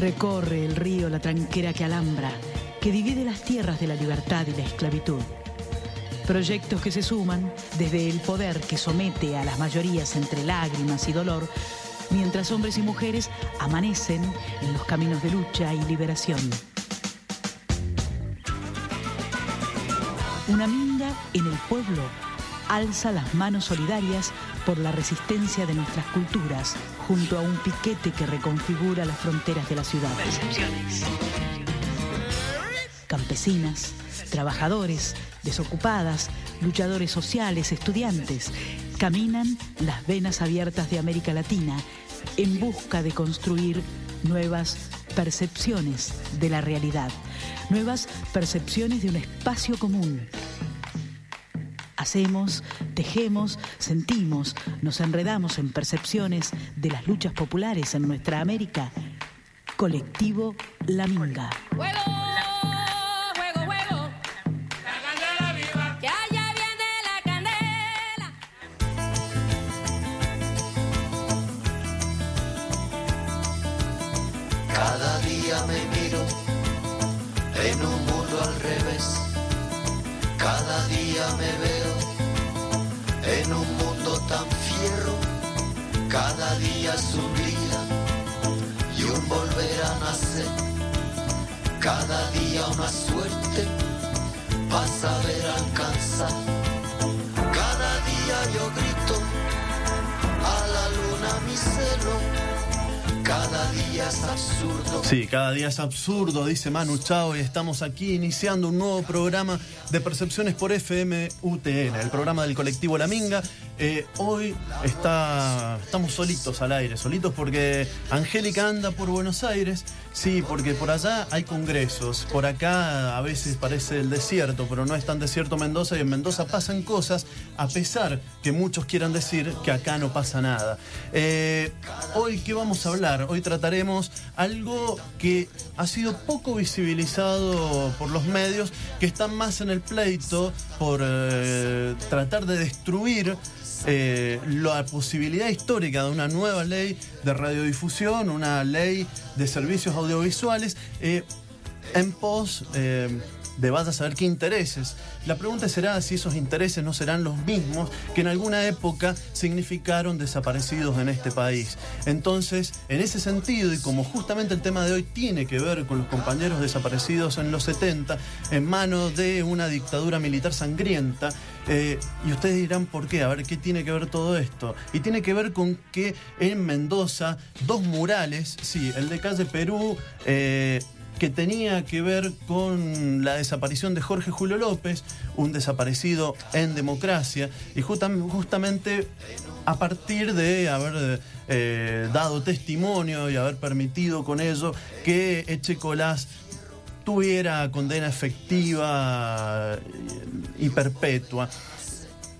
Recorre el río la tranquera que alambra, que divide las tierras de la libertad y la esclavitud. Proyectos que se suman desde el poder que somete a las mayorías entre lágrimas y dolor, mientras hombres y mujeres amanecen en los caminos de lucha y liberación. Una minga en el pueblo alza las manos solidarias por la resistencia de nuestras culturas, junto a un piquete que reconfigura las fronteras de la ciudad. Campesinas, trabajadores, desocupadas, luchadores sociales, estudiantes, caminan las venas abiertas de América Latina en busca de construir nuevas percepciones de la realidad, nuevas percepciones de un espacio común. Hacemos, tejemos, sentimos, nos enredamos en percepciones de las luchas populares en nuestra América. Colectivo La Minga. Cada día es un día y un volver a nacer. Cada día una suerte para saber alcanzar. Cada día yo grito a la luna mi celo cada día es absurdo. Sí, cada día es absurdo, dice Manu Chao, y estamos aquí iniciando un nuevo programa de Percepciones por FM UTN, el programa del colectivo La Minga. Eh, hoy está, estamos solitos al aire, solitos porque Angélica anda por Buenos Aires Sí, porque por allá hay congresos, por acá a veces parece el desierto, pero no es tan desierto Mendoza y en Mendoza pasan cosas, a pesar que muchos quieran decir que acá no pasa nada. Eh, hoy, ¿qué vamos a hablar? Hoy trataremos algo que ha sido poco visibilizado por los medios, que están más en el pleito por eh, tratar de destruir eh, la posibilidad histórica de una nueva ley de radiodifusión, una ley de servicios audiovisuales, eh, en pos eh, de vaya a saber qué intereses. La pregunta será si esos intereses no serán los mismos que en alguna época significaron desaparecidos en este país. Entonces, en ese sentido, y como justamente el tema de hoy tiene que ver con los compañeros desaparecidos en los 70, en manos de una dictadura militar sangrienta, eh, y ustedes dirán por qué, a ver qué tiene que ver todo esto. Y tiene que ver con que en Mendoza, dos murales, sí, el de calle Perú, eh, que tenía que ver con la desaparición de Jorge Julio López, un desaparecido en democracia, y justamente a partir de haber eh, dado testimonio y haber permitido con ello que Echecolás tuviera condena efectiva y perpetua.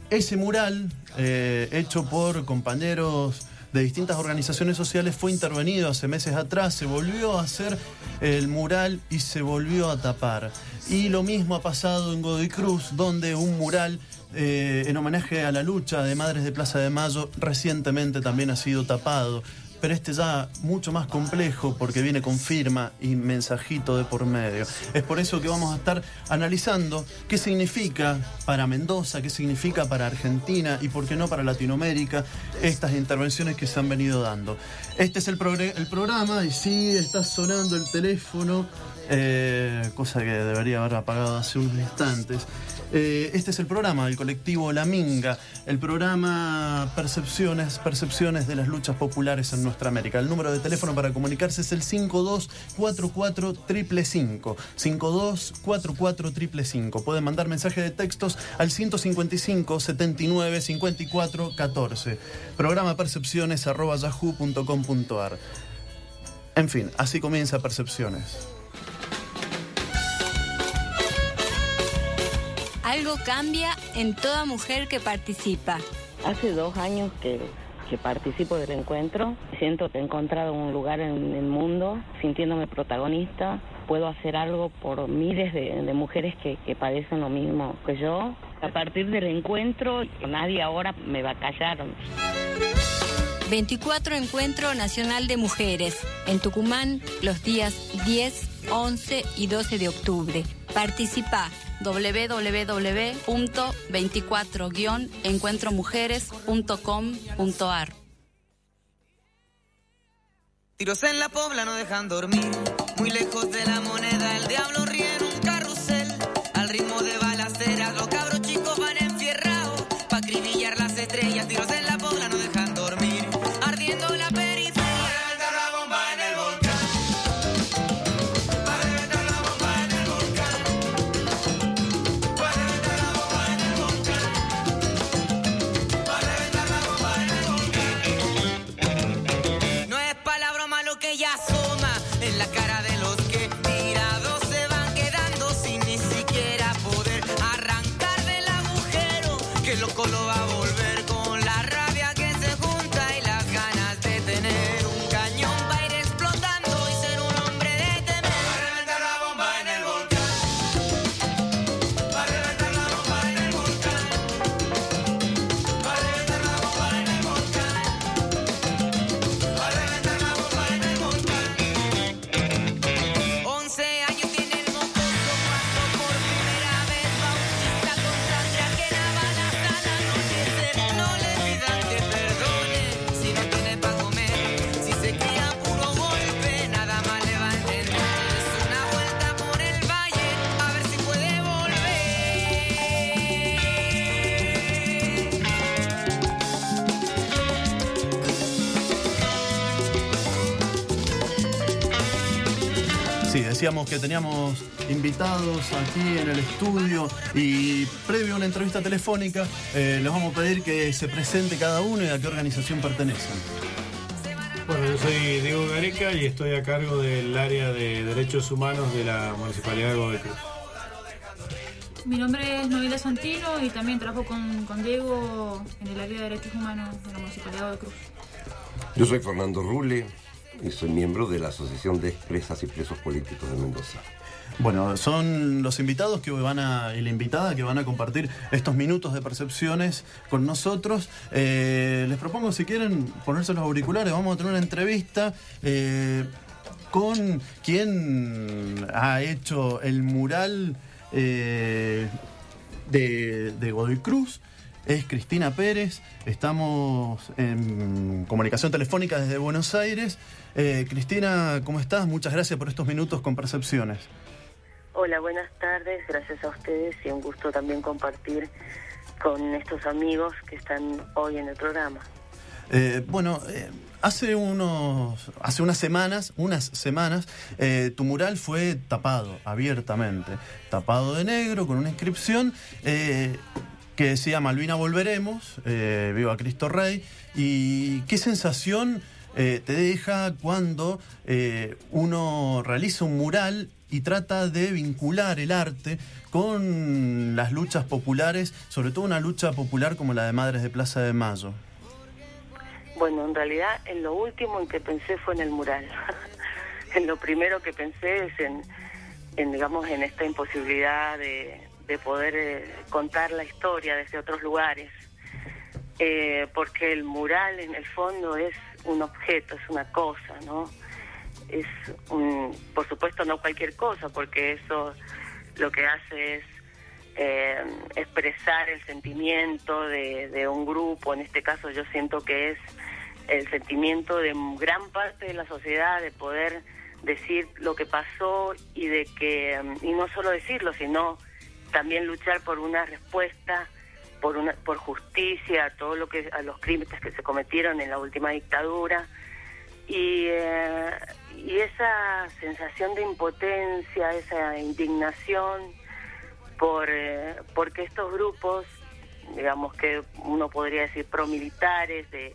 Ese mural, eh, hecho por compañeros de distintas organizaciones sociales fue intervenido hace meses atrás, se volvió a hacer el mural y se volvió a tapar. Y lo mismo ha pasado en Godoy Cruz, donde un mural eh, en homenaje a la lucha de Madres de Plaza de Mayo recientemente también ha sido tapado pero este ya mucho más complejo porque viene con firma y mensajito de por medio. Es por eso que vamos a estar analizando qué significa para Mendoza, qué significa para Argentina y por qué no para Latinoamérica estas intervenciones que se han venido dando. Este es el, el programa y sí, está sonando el teléfono, eh, cosa que debería haber apagado hace unos instantes. Eh, este es el programa del colectivo La Minga, el programa Percepciones, Percepciones de las luchas populares en nuestra América. El número de teléfono para comunicarse es el 5244 525 5244 Pueden mandar mensaje de textos al 155 79 54 14. Programa percepciones arroba yahoo.com.ar. En fin, así comienza Percepciones. Algo cambia en toda mujer que participa. Hace dos años que, participo del encuentro. Siento que he encontrado un lugar en el mundo, sintiéndome protagonista. Puedo hacer algo por miles de, mujeres que, que padecen lo mismo que yo. A partir del encuentro, nadie ahora me va a callar. 24 Encuentro Nacional de Mujeres en Tucumán los días 10, 11 y 12 de octubre. Participa. www.24-encuentromujeres.com.ar Tiros en la pobla no dejan dormir, muy lejos de la moneda el diablo ríe decíamos que teníamos invitados aquí en el estudio y previo a una entrevista telefónica eh, les vamos a pedir que se presente cada uno y a qué organización pertenecen. Bueno, yo soy Diego Gareca y estoy a cargo del área de derechos humanos de la Municipalidad de Godoy Cruz. Mi nombre es Noelia Santino y también trabajo con, con Diego en el área de derechos humanos de la Municipalidad de Cruz. Yo soy Fernando Rule y soy miembro de la Asociación de Expresas y Presos Políticos de Mendoza. Bueno, son los invitados que van a, y la invitada que van a compartir estos minutos de percepciones con nosotros. Eh, les propongo, si quieren, ponerse los auriculares. Vamos a tener una entrevista eh, con quien ha hecho el mural eh, de Godoy Cruz. Es Cristina Pérez. Estamos en comunicación telefónica desde Buenos Aires. Eh, Cristina, ¿cómo estás? Muchas gracias por estos minutos con percepciones. Hola, buenas tardes, gracias a ustedes y un gusto también compartir con estos amigos que están hoy en el programa. Eh, bueno, eh, hace unos, hace unas semanas, unas semanas, eh, tu mural fue tapado abiertamente, tapado de negro con una inscripción que decía Malvina volveremos, viva Cristo Rey. Y qué sensación eh, te deja cuando eh, uno realiza un mural y trata de vincular el arte con las luchas populares, sobre todo una lucha popular como la de Madres de Plaza de Mayo. Bueno, en realidad en lo último en que pensé fue en el mural. en lo primero que pensé es en, digamos, en esta imposibilidad de, de poder eh, contar la historia desde otros lugares. Eh, porque el mural en el fondo es un objeto, es una cosa, ¿no? Es un, por supuesto no cualquier cosa, porque eso lo que hace es eh, expresar el sentimiento de, de un grupo, en este caso yo siento que es el sentimiento de gran parte de la sociedad de poder decir lo que pasó y de que y no solo decirlo sino también luchar por una respuesta por una por justicia a todo lo que a los crímenes que se cometieron en la última dictadura. Y eh, y esa sensación de impotencia esa indignación por eh, porque estos grupos digamos que uno podría decir promilitares de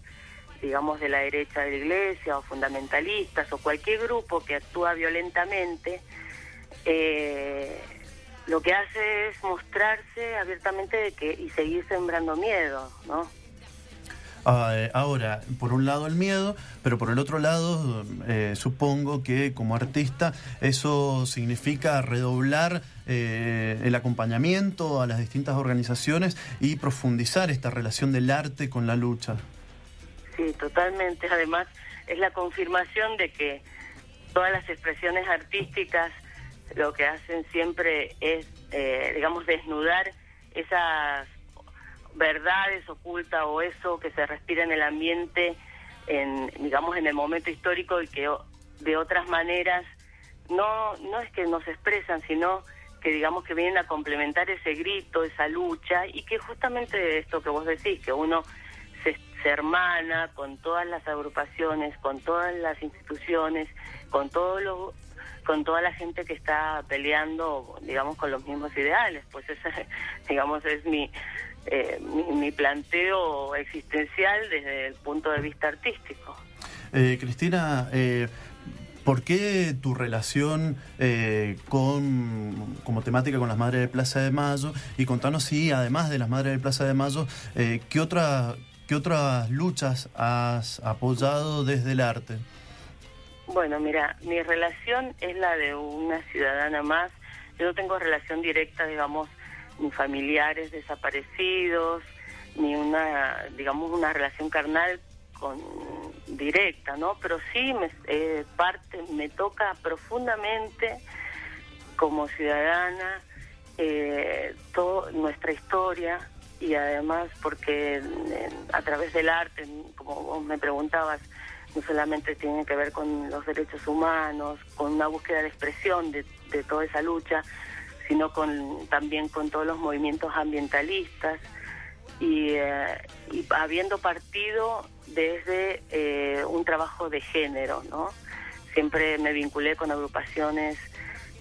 digamos de la derecha de la iglesia o fundamentalistas o cualquier grupo que actúa violentamente eh, lo que hace es mostrarse abiertamente de que y seguir sembrando miedo, ¿no? Ah, eh, ahora, por un lado el miedo, pero por el otro lado, eh, supongo que como artista eso significa redoblar eh, el acompañamiento a las distintas organizaciones y profundizar esta relación del arte con la lucha. sí, totalmente. Además, es la confirmación de que todas las expresiones artísticas lo que hacen siempre es, eh, digamos, desnudar esas verdades ocultas o eso que se respira en el ambiente, en, digamos, en el momento histórico y que de otras maneras no, no es que nos expresan, sino que digamos que vienen a complementar ese grito, esa lucha y que justamente esto que vos decís, que uno se, se hermana con todas las agrupaciones, con todas las instituciones, con todos los con toda la gente que está peleando, digamos, con los mismos ideales. Pues ese, digamos, es mi, eh, mi, planteo existencial desde el punto de vista artístico. Eh, Cristina, eh, ¿por qué tu relación con, como temática con las Madres de Plaza de Mayo? Y contanos si, además de las Madres de Plaza de Mayo, ¿qué, otra, ¿qué otras luchas has apoyado desde el arte? Bueno, mira, mi relación es la de una ciudadana más. Yo no tengo relación directa, digamos, ni familiares desaparecidos, ni una, digamos, una relación carnal con directa, ¿no? Pero sí me eh, parte, me toca profundamente como ciudadana eh, toda nuestra historia y además porque a través del arte, como vos me preguntabas, no solamente tiene que ver con los derechos humanos, con una búsqueda de expresión de, toda esa lucha, sino con también con todos los movimientos ambientalistas y, eh, habiendo partido desde eh, un trabajo de género, ¿no? Siempre me vinculé con agrupaciones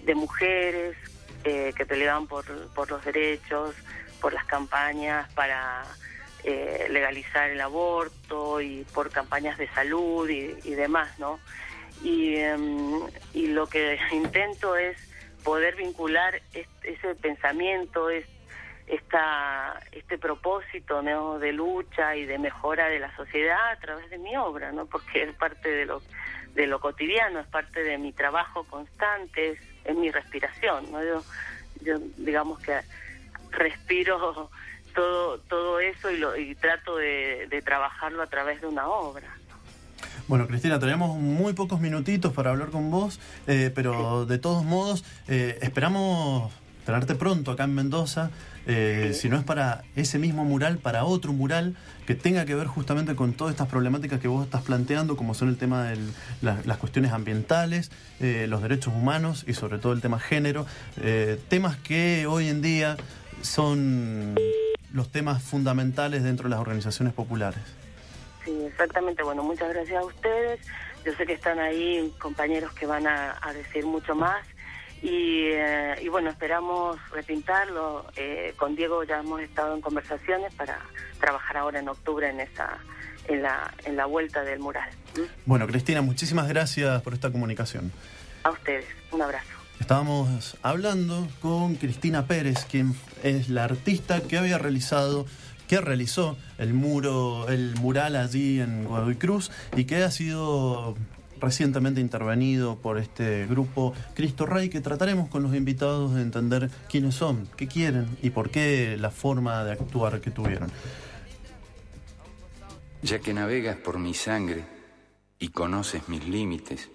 de mujeres eh, que peleaban por, por los derechos, por las campañas para eh, legalizar el aborto y por campañas de salud y, demás, ¿no? Y, em, lo que intento es poder vincular ese pensamiento, es, esta, este propósito ¿no? de lucha y de mejora de la sociedad a través de mi obra, ¿no? Porque es parte de lo, de lo cotidiano, es parte de mi trabajo constante, es, es mi respiración, ¿no? Yo, yo digamos que respiro todo, todo eso y, lo, y trato de, trabajarlo a través de una obra. Bueno, Cristina, tenemos muy pocos minutitos para hablar con vos, eh, pero de todos modos, eh, esperamos tenerte pronto acá en Mendoza, eh, si no es para ese mismo mural, para otro mural que tenga que ver justamente con todas estas problemáticas que vos estás planteando, como son el tema de las cuestiones ambientales, los derechos humanos y sobre todo el tema género, temas que hoy en día son los temas fundamentales dentro de las organizaciones populares. Sí, exactamente. Bueno, muchas gracias a ustedes. Yo sé que están ahí compañeros que van a, decir mucho más. Y, eh, bueno, esperamos repintarlo. Eh, con Diego ya hemos estado en conversaciones para trabajar ahora en octubre en esa en la, en la vuelta del mural. ¿Mm? Bueno, Cristina, muchísimas gracias por esta comunicación. A ustedes, un abrazo. Estábamos hablando con Cristina Pérez, quien es la artista que había realizado que realizó el muro, el mural allí en Godoy Cruz y que ha sido recientemente intervenido por este grupo Cristo Rey, que trataremos con los invitados de entender quiénes son, qué quieren y por qué la forma de actuar que tuvieron. Ya que navegas por mi sangre y conoces mis límites,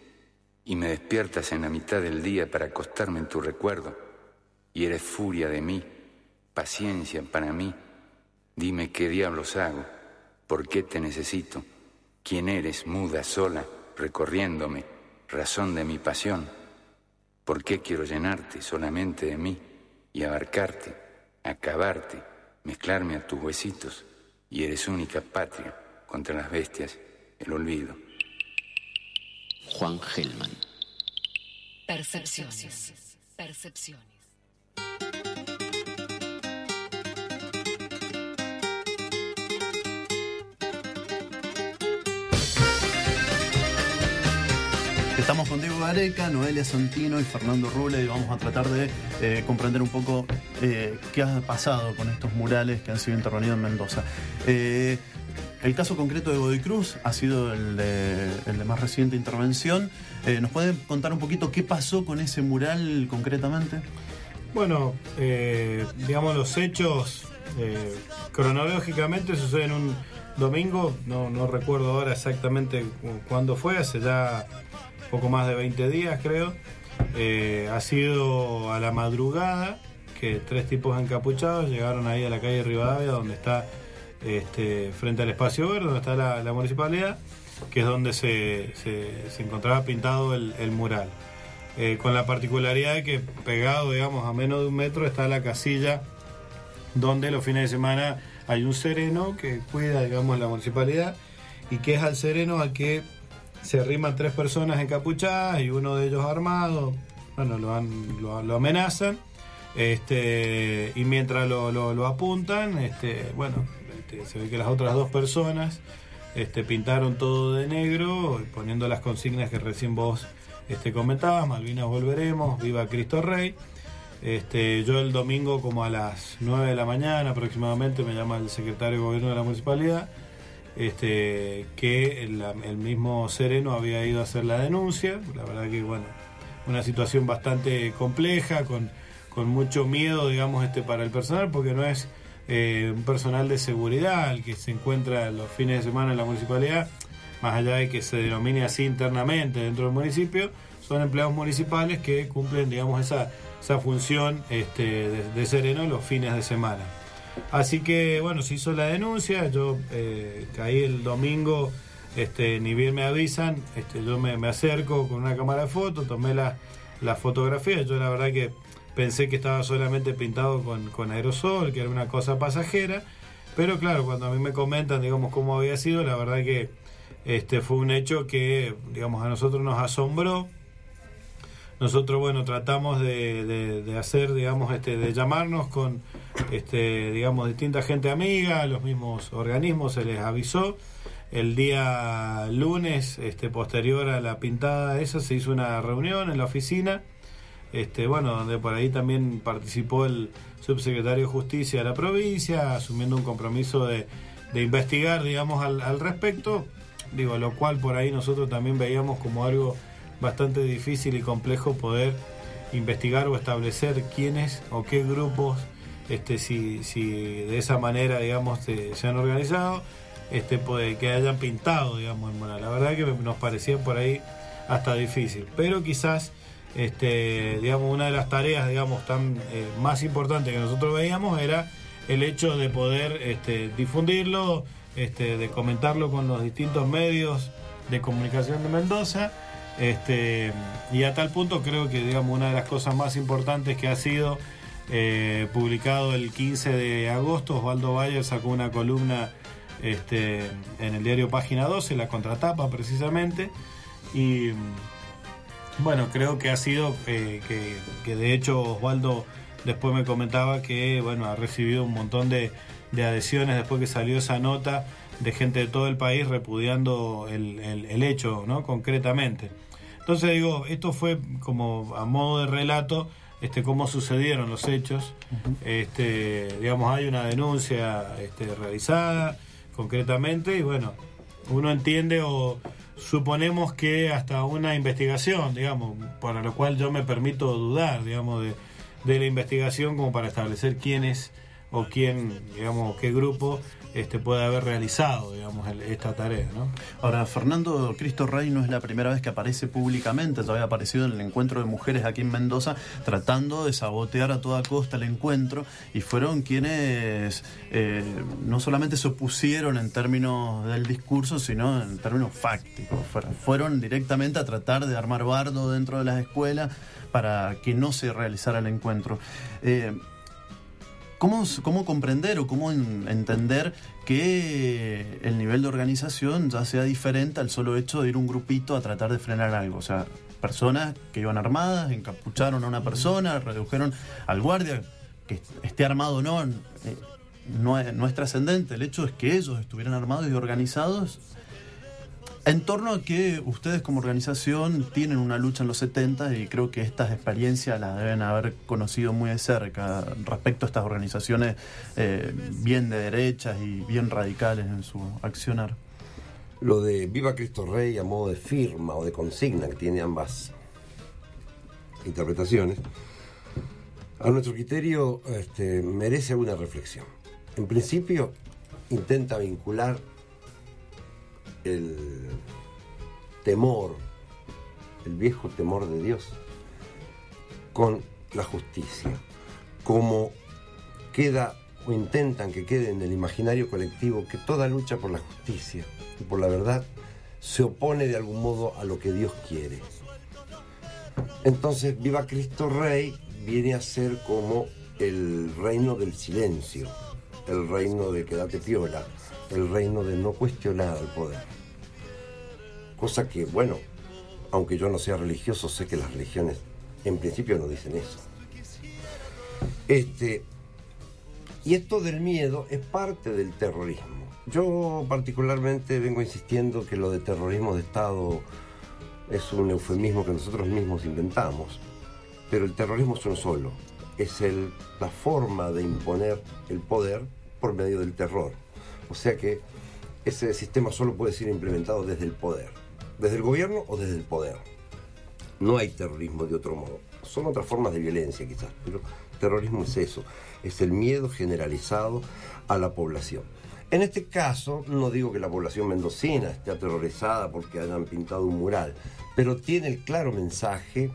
y me despiertas en la mitad del día para acostarme en tu recuerdo, y eres furia de mí, paciencia para mí, dime qué diablos hago, por qué te necesito, quién eres muda sola, recorriéndome, razón de mi pasión, por qué quiero llenarte solamente de mí y abarcarte, acabarte, mezclarme a tus huesitos, y eres única patria contra las bestias, el olvido. Juan Gelman. Percepciones. Percepciones. Estamos con Diego Gareca, Noelia Santino y Fernando Rule y vamos a tratar de eh, comprender un poco eh, qué ha pasado con estos murales que han sido intervenidos en Mendoza. Eh, el caso concreto de Godoy ha sido el de, más reciente intervención. Eh, ¿Nos pueden contar un poquito qué pasó con ese mural concretamente? Bueno, eh, digamos los hechos eh, cronológicamente suceden un domingo, no, no recuerdo ahora exactamente cu- cuándo fue, hace ya poco más de 20 días creo. Eh, ha sido a la madrugada que tres tipos encapuchados llegaron ahí a la calle Rivadavia, donde está este, frente al espacio verde, donde está la, la municipalidad, que es donde se, se- encontraba pintado el, mural. Eh, con la particularidad de que pegado, digamos, a menos de un metro está la casilla donde los fines de semana hay un sereno que cuida, digamos, la municipalidad y que es al sereno al que se arriman tres personas encapuchadas y uno de ellos armado, bueno, lo, han- lo amenazan, este, y mientras lo, lo- lo apuntan, este, bueno, este, se ve que las otras dos personas este, pintaron todo de negro, poniendo las consignas que recién vos este, comentabas, Malvinas volveremos, viva Cristo Rey. Este, yo el domingo como a las 9 de la mañana aproximadamente me llama el secretario de gobierno de la municipalidad que el, mismo Sereno había ido a hacer la denuncia. La verdad que, bueno, una situación bastante compleja, con, mucho miedo, digamos, para el personal, porque no es eh, un personal de seguridad el que se encuentra los fines de semana en la municipalidad, más allá de que se denomine así internamente dentro del municipio, son empleados municipales que cumplen, digamos, esa, esa función este, de, sereno los fines de semana. Así que bueno, se hizo la denuncia, yo eh, caí el domingo, este, ni bien me avisan, este, yo me, acerco con una cámara de foto, tomé la, la fotografía, yo la verdad que pensé que estaba solamente pintado con, con aerosol, que era una cosa pasajera, pero claro, cuando a mí me comentan, digamos, cómo había sido, la verdad que este, fue un hecho que, digamos, a nosotros nos asombró, nosotros, bueno, tratamos de, de- de hacer, digamos, este, de llamarnos con, este, digamos, distinta gente amiga, los mismos organismos, se les avisó. El día lunes, este, posterior a la pintada esa, se hizo una reunión en la oficina, este, bueno, donde por ahí también participó el subsecretario de Justicia de la provincia, asumiendo un compromiso de, investigar, digamos, al, al respecto, digo, lo cual por ahí nosotros también veíamos como algo bastante difícil y complejo poder investigar o establecer quiénes o qué grupos, este, si, si de esa manera, digamos, se, han organizado, este, puede, que hayan pintado, digamos. La verdad que nos parecía por ahí hasta difícil, pero quizás, este, digamos, una de las tareas, digamos, tan eh, más importantes que nosotros veíamos era el hecho de poder este, difundirlo, este, de comentarlo con los distintos medios de comunicación de Mendoza. Este, y a tal punto creo que digamos una de las cosas más importantes que ha sido eh, publicado el 15 de agosto, Osvaldo Bayer sacó una columna en el diario Página 12, la contratapa precisamente, y bueno, creo que ha sido eh, que, que de hecho Osvaldo después me comentaba que bueno ha recibido un montón de, de adhesiones después que salió esa nota de gente de todo el país repudiando el, el- el hecho, ¿no? Concretamente. Entonces digo, esto fue como a modo de relato, este, cómo sucedieron los hechos. Este, digamos, hay una denuncia este, realizada concretamente y bueno, uno entiende o suponemos que hasta una investigación, digamos, para lo cual yo me permito dudar, digamos, de, de la investigación como para establecer quién es o quién, digamos, qué grupo este, puede haber realizado, digamos, el- esta tarea, ¿no? Ahora, Fernando Cristo Rey no es la primera vez que aparece públicamente, ya había aparecido en el encuentro de mujeres aquí en Mendoza, tratando de sabotear a toda costa el encuentro, y fueron quienes eh, no solamente se opusieron en términos del discurso, sino en términos fácticos. Fueron, directamente a tratar de armar bardo dentro de las escuelas para que no se realizara el encuentro. Eh, ¿Cómo, ¿Cómo comprender o cómo en- entender que el nivel de organización ya sea diferente al solo hecho de ir un grupito a tratar de frenar algo? O sea, personas que iban armadas, encapucharon a una persona, redujeron al guardia, que esté armado o no, eh, no no es trascendente. El hecho es que ellos estuvieran armados y organizados en torno a que ustedes como organización tienen una lucha en los 70 y creo que estas experiencias las deben haber conocido muy de cerca respecto a estas organizaciones eh, bien de derechas y bien radicales en su accionar. Lo de Viva Cristo Rey a modo de firma o de consigna, que tiene ambas interpretaciones, a nuestro criterio este, merece alguna reflexión. En principio, intenta vincular el temor, el viejo temor de Dios, con la justicia. Como queda o intentan que quede en el imaginario colectivo que toda lucha por la justicia y por la verdad se opone de algún modo a lo que Dios quiere. Entonces, Viva Cristo Rey viene a ser como el reino del silencio, el reino de quedate piola, el reino de no cuestionar al poder. Cosa que, bueno, aunque yo no sea religioso, sé que las religiones en principio no dicen eso. Este, y esto del miedo es parte del terrorismo. Yo particularmente vengo insistiendo que lo de terrorismo de Estado es un eufemismo que nosotros mismos inventamos, pero el terrorismo es uno solo, es el, la forma de imponer el poder por medio del terror. O sea que ese sistema solo puede ser implementado desde el poder, desde el gobierno o desde el poder. No hay terrorismo de otro modo. Son otras formas de violencia quizás, pero terrorismo es eso, es el miedo generalizado a la población. En este caso, no digo que la población mendocina esté aterrorizada porque hayan pintado un mural, pero tiene el claro mensaje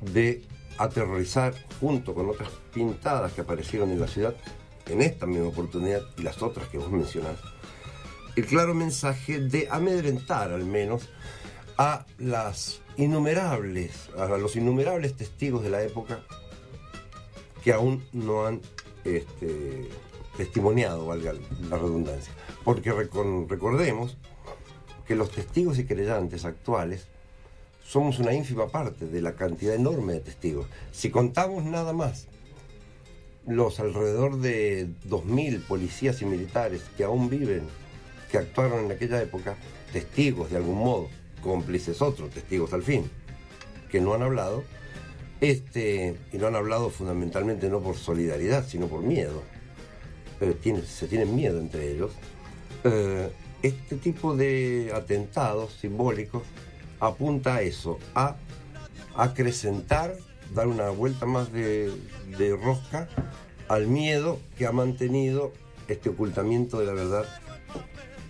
de aterrorizar junto con otras pintadas que aparecieron en la ciudad en esta misma oportunidad y las otras que vos mencionás, el claro mensaje de amedrentar al menos a las innumerables, a los innumerables testigos de la época que aún no han este, testimoniado, valga la redundancia. Porque recordemos que los testigos y creyentes actuales somos una ínfima parte de la cantidad enorme de testigos. Si contamos nada más los alrededor de 2.000 policías y militares que aún viven, que actuaron en aquella época, testigos de algún modo, cómplices otros, testigos al fin, que no han hablado, este, y no han hablado fundamentalmente no por solidaridad, sino por miedo. Se tienen miedo entre ellos. Eh, este tipo de atentados simbólicos apunta a eso, a acrecentar, dar una vuelta más de, rosca al miedo que ha mantenido este ocultamiento de la verdad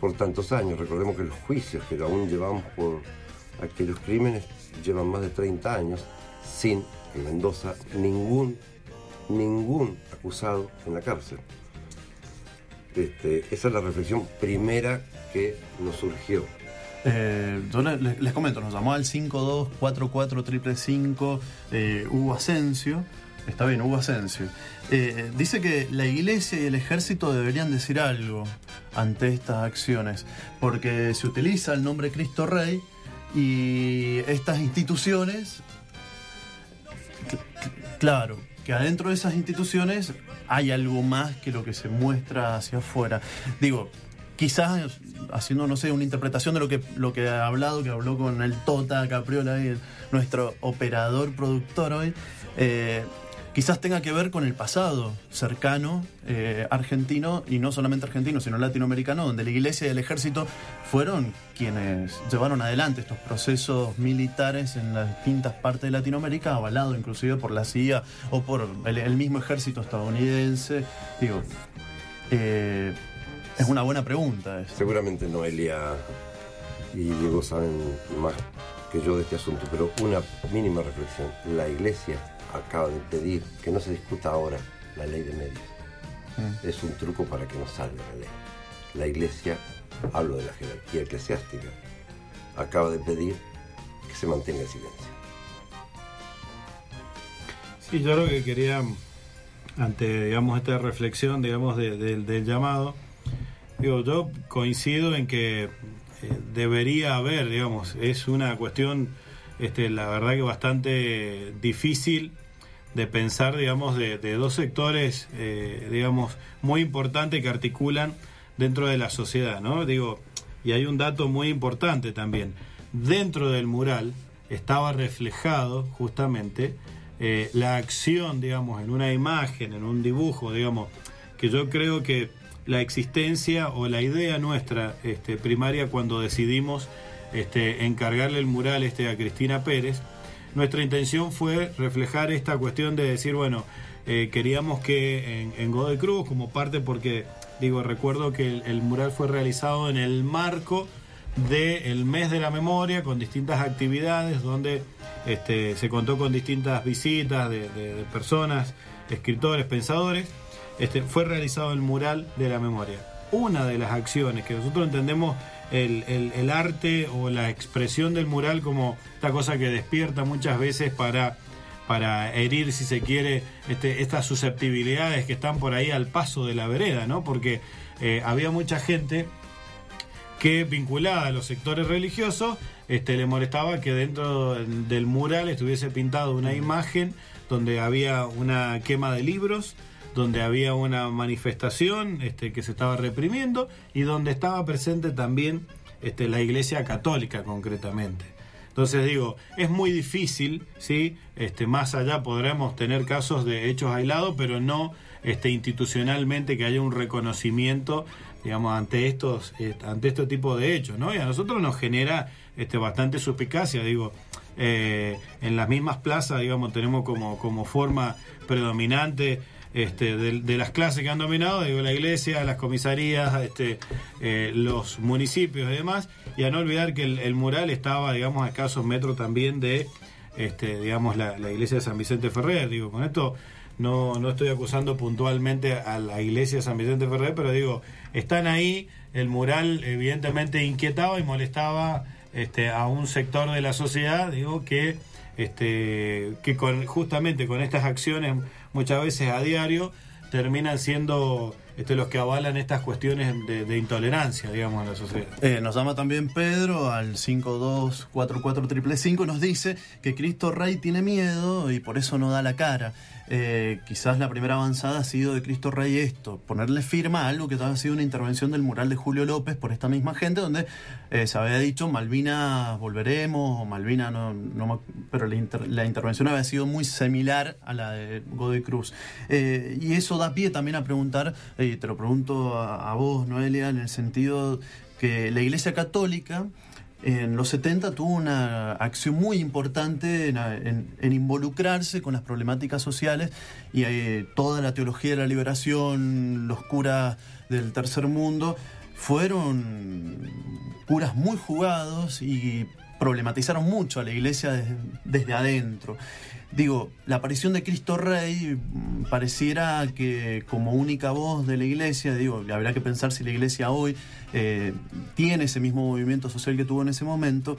por tantos años. Recordemos que los juicios que aún llevamos por aquellos crímenes llevan más de 30 años sin en Mendoza ningún, ningún acusado en la cárcel. Este, esa es la reflexión primera que nos surgió. Eh, les, comento, nos llamó al 5244 eh, Hugo Asensio. Está bien, Hugo Asensio. Eh, dice que la iglesia y el ejército deberían decir algo ante estas acciones, porque se utiliza el nombre Cristo Rey y estas instituciones, claro, que adentro de esas instituciones hay algo más que lo que se muestra hacia afuera. Digo, quizás haciendo, no sé, una interpretación de lo que, lo que ha hablado, que habló con el Tota Capriola, nuestro operador productor hoy, eh, quizás tenga que ver con el pasado cercano eh, argentino, y no solamente argentino, sino latinoamericano, donde la iglesia y el ejército fueron quienes llevaron adelante estos procesos militares en las distintas partes de Latinoamérica, avalado inclusive por la CIA o por el, mismo ejército estadounidense. Digo, eh, es una buena pregunta. Seguramente Noelia y Diego saben más que yo de este asunto, pero una mínima reflexión. La iglesia acaba de pedir que no se discuta ahora la ley de medios. Mm. Es un truco para que no salga la ley. La iglesia, hablo de la jerarquía eclesiástica, acaba de pedir que se mantenga el silencio. Sí, yo lo que quería, ante digamos, esta reflexión digamos, del llamado, digo, yo coincido en que eh, debería haber, digamos, es una cuestión, este, la verdad que bastante difícil de pensar, digamos, de, dos sectores, eh, digamos, muy importantes que articulan dentro de la sociedad, ¿no? Digo, y hay un dato muy importante también. Dentro del mural estaba reflejado justamente eh, la acción, digamos, en una imagen, en un dibujo, digamos, que yo creo que la existencia o la idea nuestra este, primaria cuando decidimos este, encargarle el mural este a Cristina Pérez nuestra intención fue reflejar esta cuestión de decir, bueno, eh, queríamos que en, en, Cruz, como parte, porque digo, recuerdo que el, mural fue realizado en el marco del mes de la memoria con distintas actividades donde se contó con distintas visitas de personas, escritores, pensadores. Este, fue realizado el mural de la memoria. Una de las acciones que nosotros entendemos el, el- el arte o la expresión del mural como esta cosa que despierta muchas veces para, para herir, si se quiere, este, estas susceptibilidades que están por ahí al paso de la vereda, ¿no? Porque eh, había mucha gente que vinculada a los sectores religiosos este, le molestaba que dentro del mural estuviese pintado una imagen donde había una quema de libros, donde había una manifestación este, que se estaba reprimiendo y donde estaba presente también este, la Iglesia Católica concretamente. Entonces digo, es muy difícil, ¿sí? Este, más allá podremos tener casos de hechos aislados, pero no este, institucionalmente que haya un reconocimiento, digamos, ante estos, eh, ante este tipo de hechos, ¿no? Y a nosotros nos genera este, bastante suspicacia, digo, eh, en las mismas plazas, digamos, tenemos como, como forma predominante este, de, de las clases que han dominado, digo, la iglesia, las comisarías, este, eh, los municipios y demás, y a no olvidar que el, mural estaba, digamos, a escasos metros también de, este, digamos, la, la iglesia de San Vicente Ferrer, digo, con esto no, no estoy acusando puntualmente a la iglesia de San Vicente Ferrer, pero digo, están ahí, el mural evidentemente inquietaba y molestaba este, a un sector de la sociedad, digo, que, este, que con, justamente con estas acciones muchas veces a diario terminan siendo este, los que avalan estas cuestiones de, intolerancia, digamos, en la sociedad. Eh, nos llama también Pedro al 5244 nos dice que Cristo Rey tiene miedo y por eso no da la cara. Eh, quizás la primera avanzada ha sido de Cristo Rey esto, ponerle firma a algo que ha sido una intervención del mural de Julio López por esta misma gente, donde eh, se había dicho Malvina volveremos, o Malvina no, no pero la, inter- la intervención había sido muy similar a la de Godoy Cruz. Eh, y eso da pie también a preguntar, y te lo pregunto a, a vos, Noelia, en el sentido que la Iglesia Católica en los 70 tuvo una acción muy importante en, involucrarse con las problemáticas sociales y eh, toda la teología de la liberación, los curas del tercer mundo, fueron curas muy jugados y problematizaron mucho a la iglesia desde, adentro. Digo, la aparición de Cristo Rey pareciera que como única voz de la iglesia, digo, habrá que pensar si la iglesia hoy eh, tiene ese mismo movimiento social que tuvo en ese momento,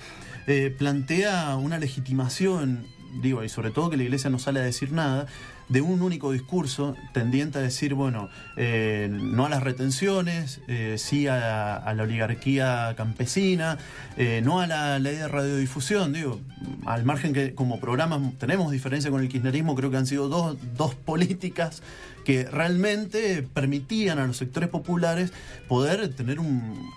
eh, plantea una legitimación, digo, y sobre todo que la iglesia no sale a decir nada, de un único discurso tendiente a decir, bueno, eh, no a las retenciones, eh, sí a, la oligarquía campesina, eh, no a la ley de radiodifusión, digo, al margen que como programas tenemos diferencia con el kirchnerismo, creo que han sido dos, dos políticas que realmente permitían a los sectores populares poder tener un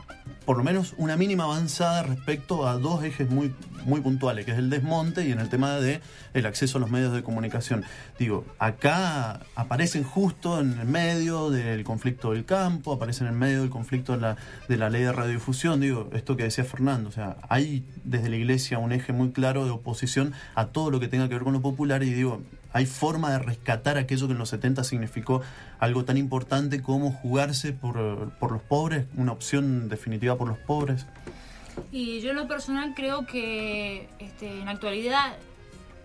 por lo menos una mínima avanzada respecto a dos ejes muy, muy puntuales, que es el desmonte y en el tema de el acceso a los medios de comunicación. Digo, acá aparecen justo en el medio del conflicto del campo, aparecen en el medio del conflicto de la, de la ley de radiodifusión, digo, esto que decía Fernando, o sea, hay desde la iglesia un eje muy claro de oposición a todo lo que tenga que ver con lo popular y digo, hay forma de rescatar aquello que en los 70 significó algo tan importante como jugarse por, por los pobres, una opción definitiva por los pobres. Y yo en lo personal creo que este, en la actualidad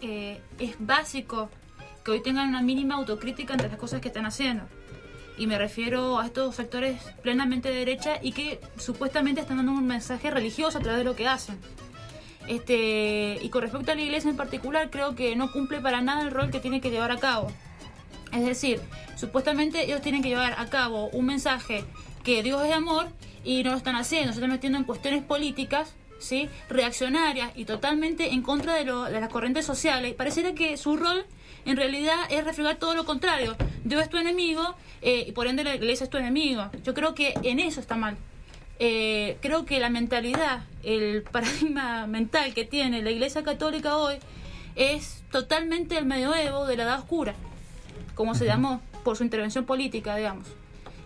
eh, es básico que hoy tengan una mínima autocrítica ante las cosas que están haciendo. Y me refiero a estos sectores plenamente de derecha y que supuestamente están dando un mensaje religioso a través de lo que hacen. Este, y con respecto a la iglesia en particular, creo que no cumple para nada el rol que tiene que llevar a cabo. Es decir, supuestamente ellos tienen que llevar a cabo un mensaje que Dios es amor y no lo están haciendo, se están metiendo en cuestiones políticas, ¿sí? reaccionarias y totalmente en contra de, lo- de las corrientes sociales. Pareciera que su rol en realidad es reflejar todo lo contrario. Dios es tu enemigo eh, y por ende la iglesia es tu enemigo. Yo creo que en eso está mal. Eh, creo que la mentalidad, el paradigma mental que tiene la iglesia católica hoy es totalmente el medioevo de la edad oscura como se llamó, por su intervención política, digamos.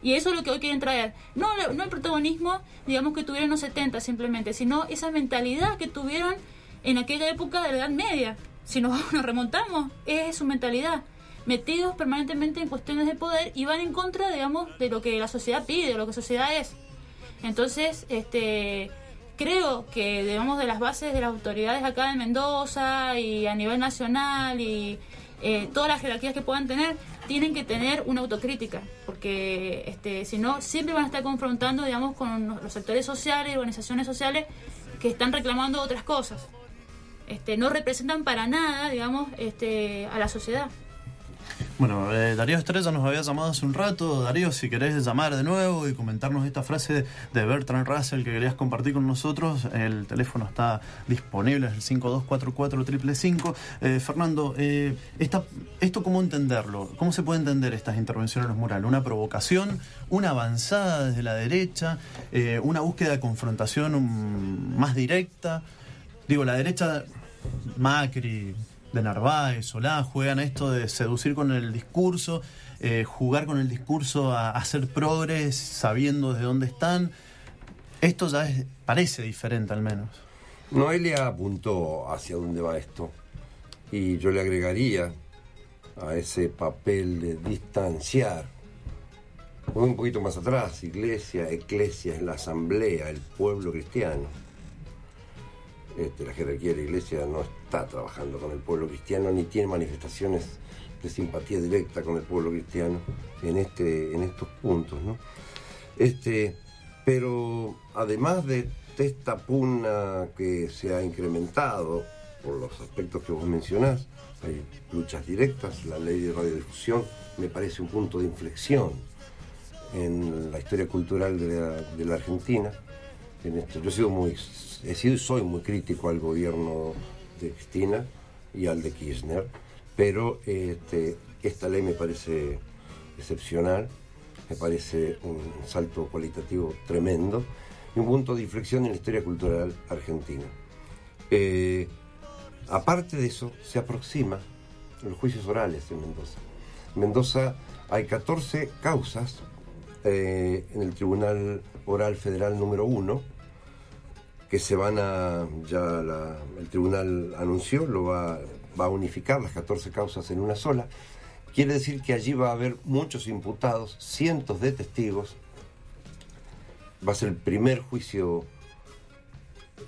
Y eso es lo que hoy quieren traer. No, no el protagonismo, digamos, que tuvieron en los 70 simplemente, sino esa mentalidad que tuvieron en aquella época de la Edad Media. Si nos, nos remontamos, es su mentalidad. Metidos permanentemente en cuestiones de poder y van en contra, digamos, de lo que la sociedad pide, de lo que la sociedad es. Entonces, este creo que debemos de las bases de las autoridades acá en Mendoza y a nivel nacional y eh, todas las jerarquías que puedan tener tienen que tener una autocrítica porque este si no siempre van a estar confrontando digamos con los sectores sociales organizaciones sociales que están reclamando otras cosas. Este no representan para nada digamos este a la sociedad Bueno, eh, Darío Estrella nos había llamado hace un rato. Darío, si querés llamar de nuevo y comentarnos esta frase de Bertrand Russell que querías compartir con nosotros, el teléfono está disponible, es el 5244 eh, Fernando, eh, esta- ¿esto cómo entenderlo? ¿Cómo se puede entender estas intervenciones en los murales? ¿Una provocación? ¿Una avanzada desde la derecha? Eh, ¿Una búsqueda de confrontación um, más directa? Digo, la derecha, Macri, de Narváez, Solá, juegan a esto de seducir con el discurso, eh, jugar con el discurso a, hacer progres sabiendo desde dónde están. Esto ya es- parece diferente al menos. Noelia apuntó hacia dónde va esto y yo le agregaría a ese papel de distanciar. Voy un poquito más atrás, iglesia, eclesia es la asamblea, el pueblo cristiano. Este, la jerarquía de la iglesia no está trabajando con el pueblo cristiano ni tiene manifestaciones de simpatía directa con el pueblo cristiano en, este, en estos puntos. Este, pero además de esta pugna que se ha incrementado por los aspectos que vos mencionás, hay luchas directas, la ley de radiodifusión me parece un punto de inflexión en la historia cultural de la Argentina. Yo he sido muy, he sido y soy muy crítico al gobierno de Cristina y al de Kirchner, pero este, esta ley me parece excepcional, me parece un salto cualitativo tremendo y un punto de inflexión en la historia cultural argentina. Eh, aparte de eso, se aproxima los juicios orales en Mendoza. En Mendoza hay 14 causas eh, en el Tribunal Oral Federal número 1 que se van a, ya el tribunal anunció, lo va, va a unificar las 14 causas en una sola. Quiere decir que allí va a haber muchos imputados, cientos de testigos. Va a ser el primer juicio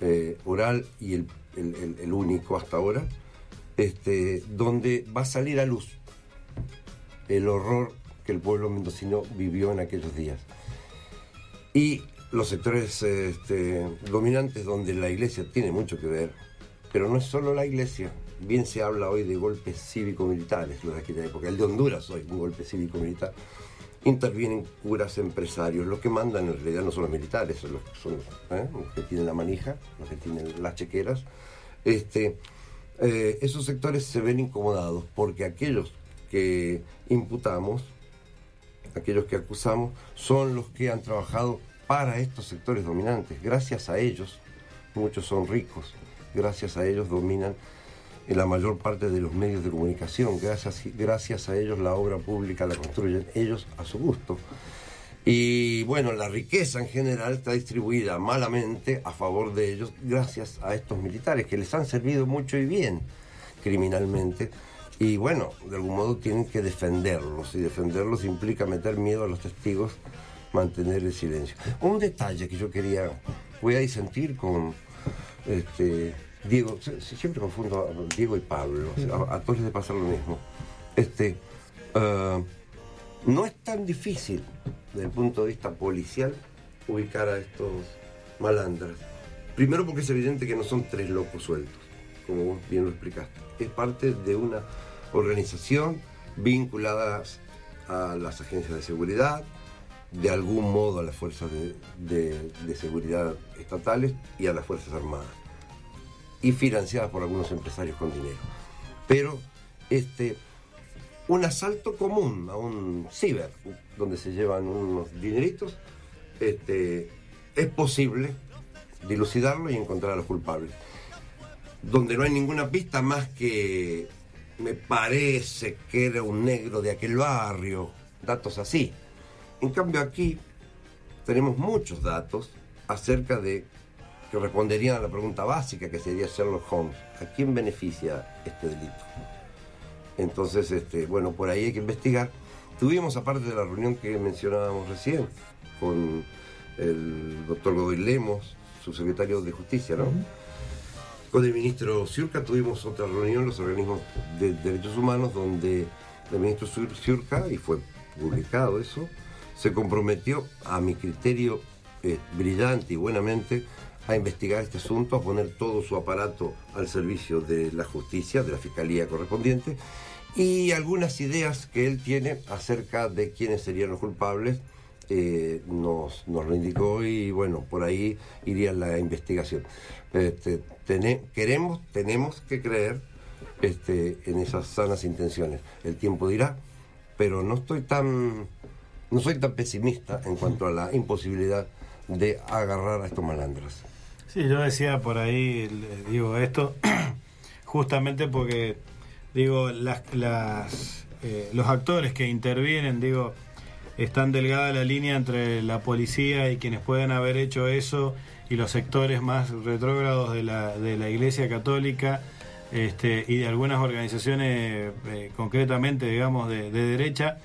eh, oral y el, el- el- el único hasta ahora, este, donde va a salir a luz el horror que el pueblo mendocino vivió en aquellos días. Y los sectores este, dominantes donde la iglesia tiene mucho que ver, pero no es solo la iglesia. Bien se habla hoy de golpes cívico-militares, los de aquella época. El de Honduras hoy, un golpe cívico-militar. Intervienen curas empresarios. Los que mandan en realidad no son los militares, son los, son los, ¿eh? los que tienen la manija, los que tienen las chequeras. Este, eh, esos sectores se ven incomodados porque aquellos que imputamos, aquellos que acusamos, son los que han trabajado para estos sectores dominantes. Gracias a ellos, muchos son ricos, gracias a ellos dominan en la mayor parte de los medios de comunicación, gracias, gracias a ellos la obra pública la construyen ellos a su gusto. Y bueno, la riqueza en general está distribuida malamente a favor de ellos gracias a estos militares que les han servido mucho y bien criminalmente. Y bueno, de algún modo tienen que defenderlos y defenderlos implica meter miedo a los testigos, mantener el silencio. Un detalle que yo quería, voy a disentir con este, Diego, siempre confundo a Diego y Pablo, a, todos les pasa lo mismo. Este, ah, no es tan difícil desde el punto de vista policial ubicar a estos malandras. Primero porque es evidente que no son tres locos sueltos, como vos bien lo explicaste. Es parte de una organización vinculada a las agencias de seguridad, de algún modo a las fuerzas de, de- de seguridad estatales y a las Fuerzas Armadas. Y financiadas por algunos empresarios con dinero. Pero este, un asalto común a un ciber, donde se llevan unos dineritos, este, es posible dilucidarlo y encontrar a los culpables. Donde no hay ninguna pista más que me parece que era un negro de aquel barrio, datos así. En cambio aquí tenemos muchos datos acerca de que responderían a la pregunta básica que sería Sherlock Holmes. ¿A quién beneficia este delito? Entonces, este, bueno, por ahí hay que investigar. Tuvimos, aparte de la reunión que mencionábamos recién, con el doctor Godoy Lemos, subsecretario de Justicia, ¿no? Con el ministro Ciurca tuvimos otra reunión, los organismos de derechos humanos, donde el ministro Ciurca, y fue publicado eso, se comprometió, a mi criterio eh, brillante y buenamente, a investigar este asunto, a poner todo su aparato al servicio de la justicia, de la fiscalía correspondiente, y algunas ideas que él tiene acerca de quiénes serían los culpables. eh, nos, nos indicó y bueno, por ahí iría la investigación. Este, queremos, tenemos que creer este, en esas sanas intenciones. El tiempo dirá, pero no estoy tan, no soy tan pesimista en cuanto a la imposibilidad de agarrar a estos malandros. Sí, yo decía por ahí, digo esto, justamente porque, digo, las, las, eh, los actores que intervienen, digo, están delgada la línea entre la policía y quienes pueden haber hecho eso y los sectores más retrógrados de la, de la Iglesia Católica este, y de algunas organizaciones eh, concretamente, digamos, de, de derecha,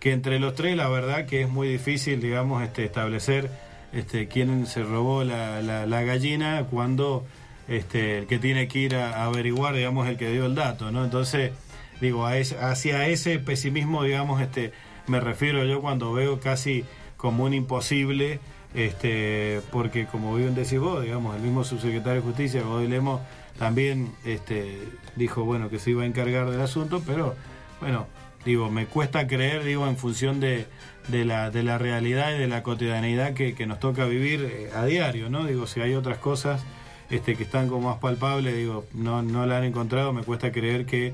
que entre los tres la verdad que es muy difícil, digamos, este, establecer este, quién se robó la, la- la gallina cuando este, el que tiene que ir a, averiguar, digamos, el que dio el dato, ¿no? Entonces, digo, a ese- hacia ese pesimismo, digamos, este, me refiero yo cuando veo casi como un imposible, este, porque como bien decís vos, digamos, el mismo subsecretario de Justicia, Godoy Lemos, también este, dijo, bueno, que se iba a encargar del asunto, pero, bueno, digo, me cuesta creer, digo, en función de, de, la, de la realidad y de la cotidianidad que, nos toca vivir eh, a diario, ¿no? Digo, si hay otras cosas este, que están como más palpables, digo, no, no la han encontrado, me cuesta creer que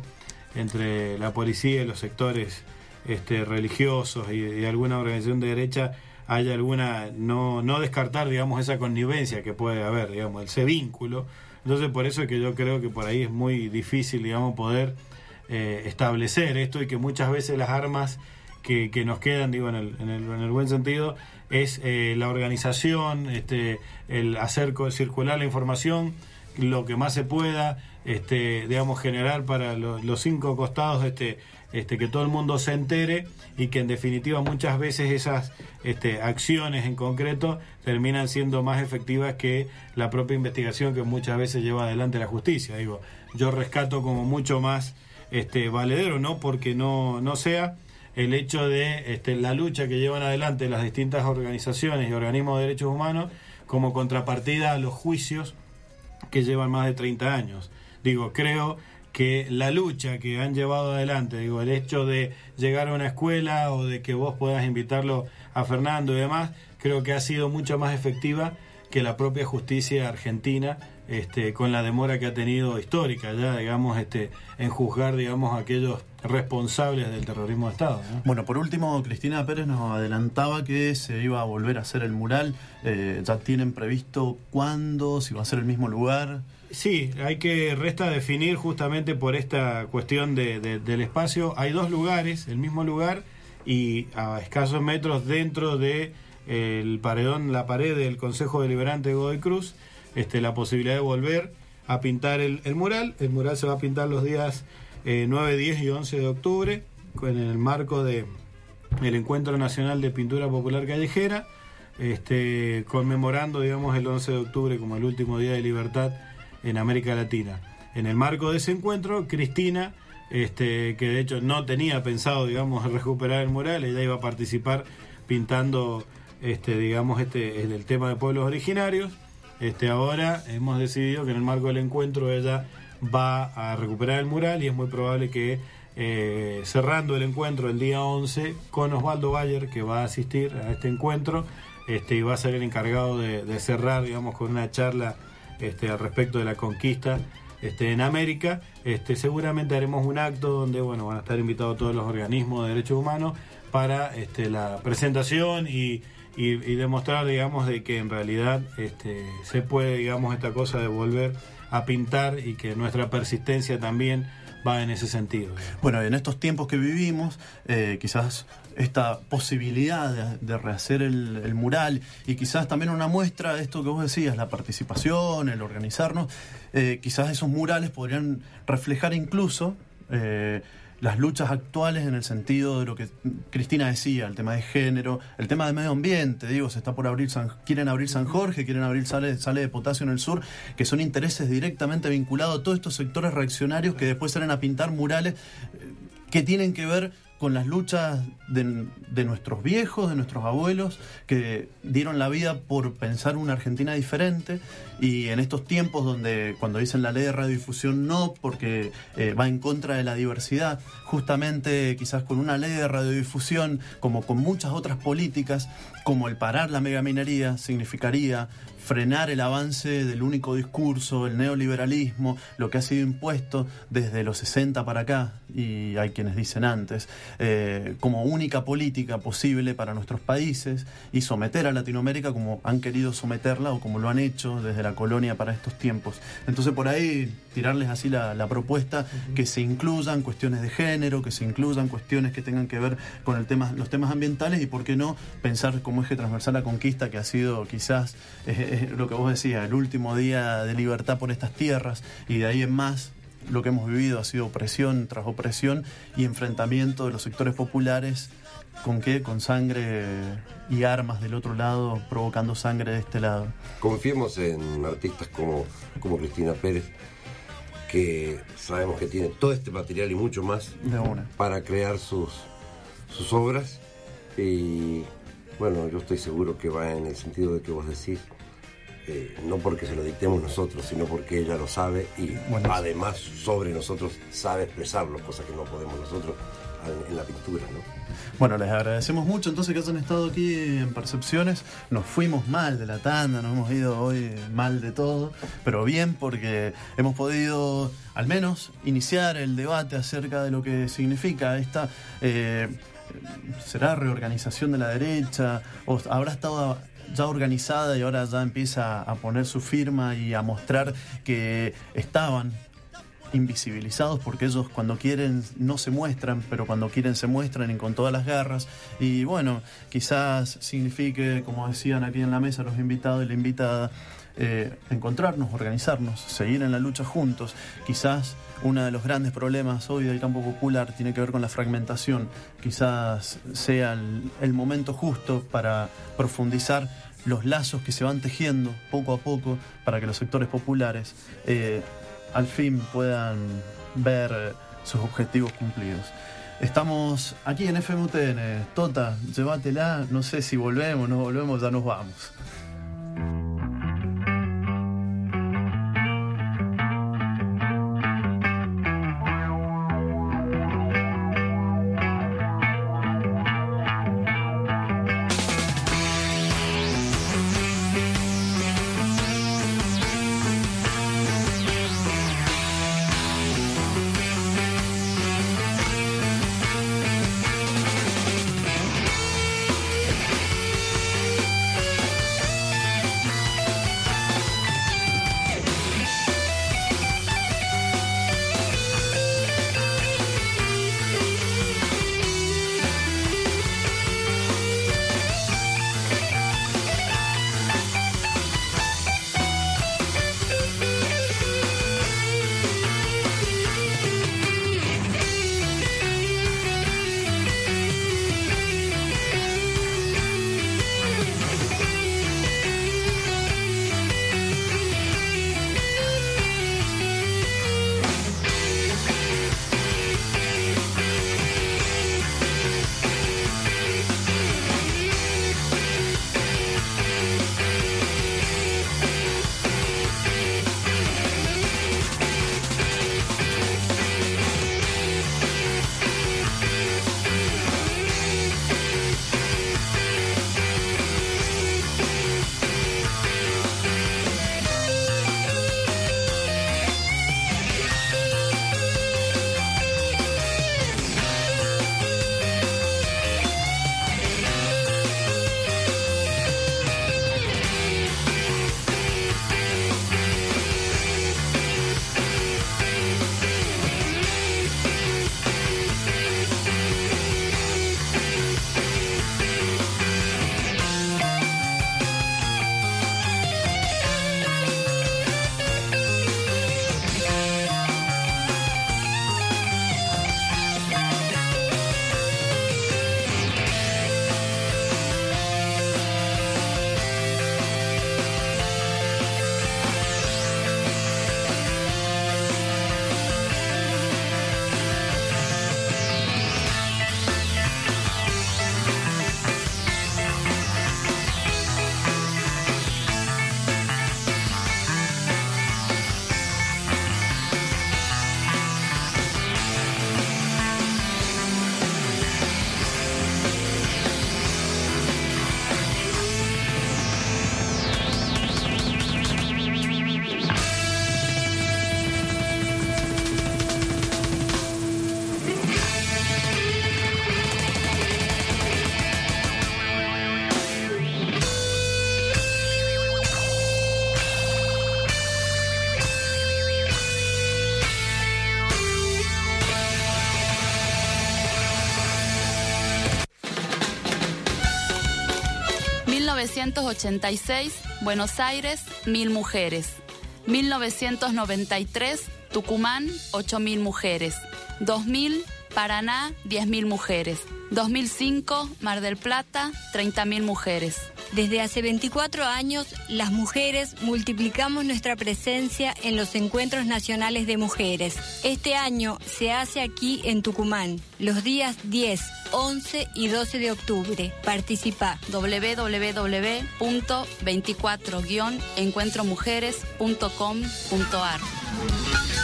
entre la policía y los sectores este, religiosos y alguna organización de derecha haya alguna, no, no descartar, digamos, esa connivencia que puede haber, digamos, ese vínculo. Entonces, por eso es que yo creo que por ahí es muy difícil, digamos, poder eh, establecer esto y que muchas veces las armas que, que nos quedan, digo, en el, en el, en el buen sentido, es eh, la organización, este, el hacer circular la información, lo que más se pueda, este, digamos, generar para lo- los cinco costados, este, este, que todo el mundo se entere y que en definitiva muchas veces esas este, acciones en concreto terminan siendo más efectivas que la propia investigación que muchas veces lleva adelante la justicia. Digo, yo rescato como mucho más este, valedero, no porque no, no sea el hecho de este, la lucha que llevan adelante las distintas organizaciones y organismos de derechos humanos como contrapartida a los juicios que llevan más de 30 años. Digo, creo que la lucha que han llevado adelante, digo, el hecho de llegar a una escuela o de que vos puedas invitarlo a Fernando y demás, creo que ha sido mucho más efectiva que la propia justicia argentina, este, con la demora que ha tenido histórica ya, digamos, este, en juzgar, digamos, a aquellos responsables del terrorismo de Estado. ¿no? Bueno, por último, Cristina Pérez nos adelantaba que se iba a volver a hacer el mural. Eh, ¿Ya tienen previsto cuándo? ¿Si va a ser el mismo lugar? Sí, hay que resta definir justamente por esta cuestión de, de- del espacio. Hay dos lugares, el mismo lugar y a escasos metros dentro de eh, paredón, la pared del Consejo Deliberante de Godoy Cruz, este, la posibilidad de volver a pintar el, mural. El mural se va a pintar los días eh, 9, 10 y 11 de octubre en el marco de el Encuentro Nacional de Pintura Popular Callejera, este, conmemorando, digamos, el 11 de octubre como el último día de libertad en América Latina. En el marco de ese encuentro, Cristina, este, que de hecho no tenía pensado, digamos, recuperar el mural, ella iba a participar pintando, este, digamos, este, el tema de pueblos originarios. Este, ahora hemos decidido que en el marco del encuentro ella va a recuperar el mural y es muy probable que eh, cerrando el encuentro el día 11 con Osvaldo Bayer, que va a asistir a este encuentro este, y va a ser el encargado de, de cerrar, digamos, con una charla este, al respecto de la conquista este, en América. Este, seguramente haremos un acto donde bueno, van a estar invitados todos los organismos de derechos humanos para este, la presentación y, demostrar, digamos, de que en realidad este, se puede, digamos, esta cosa de volver a pintar y que nuestra persistencia también va en ese sentido. Bueno, en estos tiempos que vivimos, eh, quizás esta posibilidad de, rehacer el, el mural y quizás también una muestra de esto que vos decías, la participación, el organizarnos, eh, quizás esos murales podrían reflejar incluso eh, las luchas actuales en el sentido de lo que Cristina decía, el tema de género, el tema de medio ambiente, digo, se está por abrir San, quieren abrir San Jorge, quieren abrir sale, sale de potasio en el sur, que son intereses directamente vinculados a todos estos sectores reaccionarios que después salen a pintar murales eh, que tienen que ver con las luchas de, nuestros viejos, de nuestros abuelos, que dieron la vida por pensar una Argentina diferente. Y en estos tiempos donde cuando dicen la ley de radiodifusión no, porque eh, va en contra de la diversidad, justamente quizás con una ley de radiodifusión, como con muchas otras políticas, como el parar la megaminería, significaría frenar el avance del único discurso, el neoliberalismo, lo que ha sido impuesto desde los 60 para acá, y hay quienes dicen antes, eh, como única política posible para nuestros países y someter a Latinoamérica como han querido someterla o como lo han hecho desde la colonia para estos tiempos. Entonces por ahí tirarles así la, la propuesta, que se incluyan cuestiones de género, que se incluyan cuestiones que tengan que ver con el tema, los temas ambientales y por qué no pensar como eje transversal la conquista que ha sido quizás... Eh, lo que vos decías, el último día de libertad por estas tierras y de ahí en más lo que hemos vivido ha sido opresión tras opresión y enfrentamiento de los sectores populares con qué? Con sangre y armas del otro lado, provocando sangre de este lado. Confiemos en artistas como, como Cristina Pérez, que sabemos que tiene todo este material y mucho más para crear sus, sus obras. Y bueno, yo estoy seguro que va en el sentido de que vos decís, eh, no porque se lo dictemos nosotros, sino porque ella lo sabe y además sobre nosotros sabe expresarlo, cosa que no podemos nosotros en, la pintura, ¿no? Bueno, les agradecemos mucho entonces que hayan estado aquí en Percepciones. Nos fuimos mal de la tanda, nos hemos ido hoy mal de todo, pero bien porque hemos podido al menos iniciar el debate acerca de lo que significa esta... Eh, ¿Será reorganización de la derecha? ¿O habrá estado ya organizada y ahora ya empieza a poner su firma y a mostrar que estaban invisibilizados porque ellos cuando quieren no se muestran, pero cuando quieren se muestran y con todas las garras. Y bueno, quizás signifique, como decían aquí en la mesa los invitados y la invitada, eh, encontrarnos, organizarnos, seguir en la lucha juntos. Quizás uno de los grandes problemas hoy del campo popular tiene que ver con la fragmentación. Quizás sea el, momento justo para profundizar los lazos que se van tejiendo poco a poco para que los sectores populares eh, al fin puedan ver sus objetivos cumplidos. Estamos aquí en FMUTN. Tota, llévatela. No sé si volvemos, no volvemos, ya nos vamos. 1986, Buenos Aires, 1.000 mujeres. 1993, Tucumán, 8.000 mujeres. 2000, Paraná, 10.000 mujeres. 2005, Mar del Plata, 30.000 mujeres. Desde hace 24 años, las mujeres multiplicamos nuestra presencia en los encuentros nacionales de mujeres. Este año se hace aquí en Tucumán, los días 10, 11 y 12 de octubre. Participa www.24-encuentromujeres.com.ar.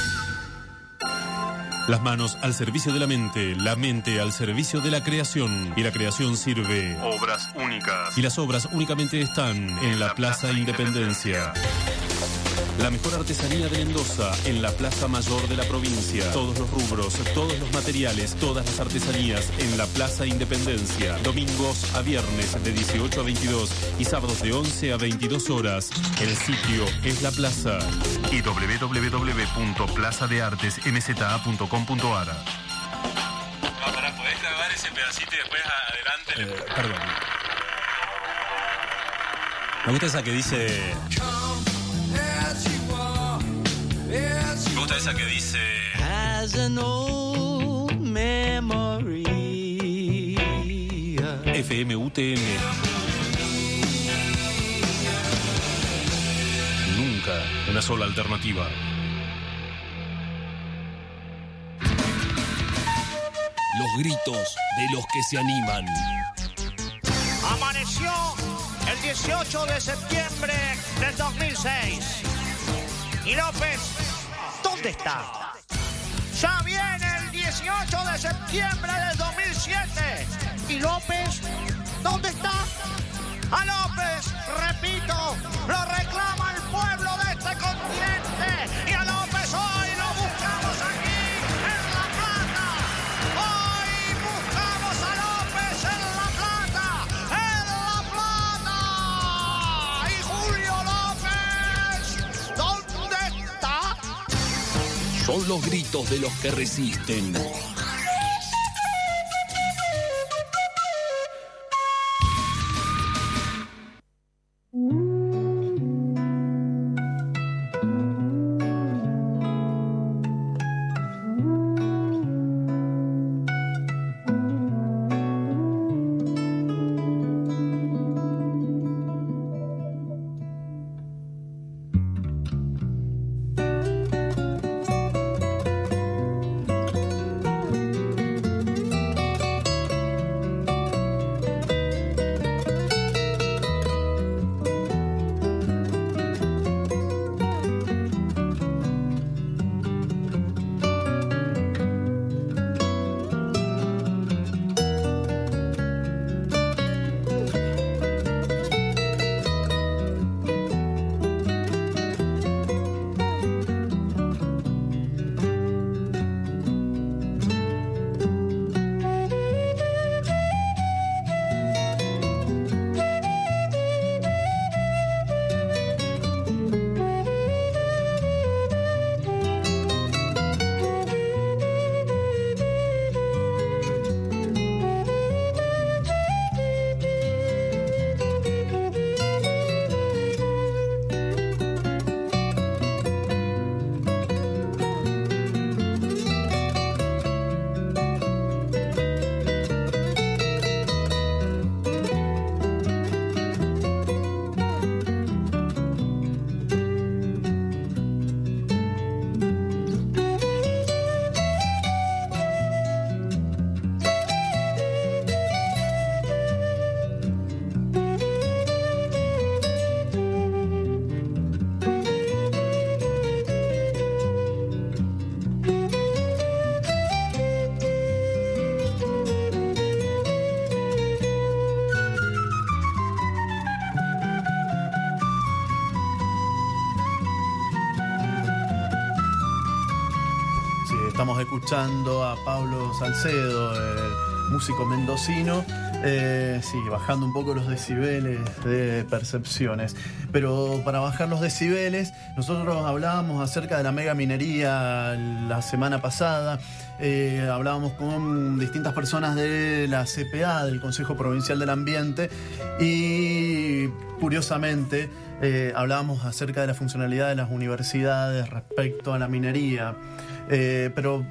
Las manos al servicio de la mente, la mente al servicio de la creación. Y la creación sirve. Obras únicas. Y las obras únicamente están en la Plaza Independencia. La mejor artesanía de Mendoza en la Plaza Mayor de la provincia. Todos los rubros, todos los materiales, todas las artesanías en la Plaza Independencia. Domingos a viernes de 18 a 22 y sábados de 11 a 22 horas. El sitio es la plaza. Y www.plazadeartesmza.com.ar Para, ¿podés grabar ese pedacito y después adelante? Eh, perdón. Me gusta esa que dice. Me gusta esa que dice. Has an old memory. FMUTN. Nunca una sola alternativa. Los gritos de los que se animan. Amaneció el 18 de septiembre del 2006. Y López, ¿dónde está? Ya viene el 18 de septiembre del 2007. ¿Y López, dónde está? A López, repito, lo reclama el pueblo de Son los gritos de los que resisten. Estamos escuchando a Pablo Salcedo, el músico mendocino. Eh, sí, bajando un poco los decibeles de percepciones. Pero para bajar los decibeles, nosotros hablábamos acerca de la mega minería la semana pasada. Eh, hablábamos con distintas personas de la CPA, del Consejo Provincial del Ambiente, y curiosamente eh, hablábamos acerca de la funcionalidad de las universidades respecto a la minería. Eh, pero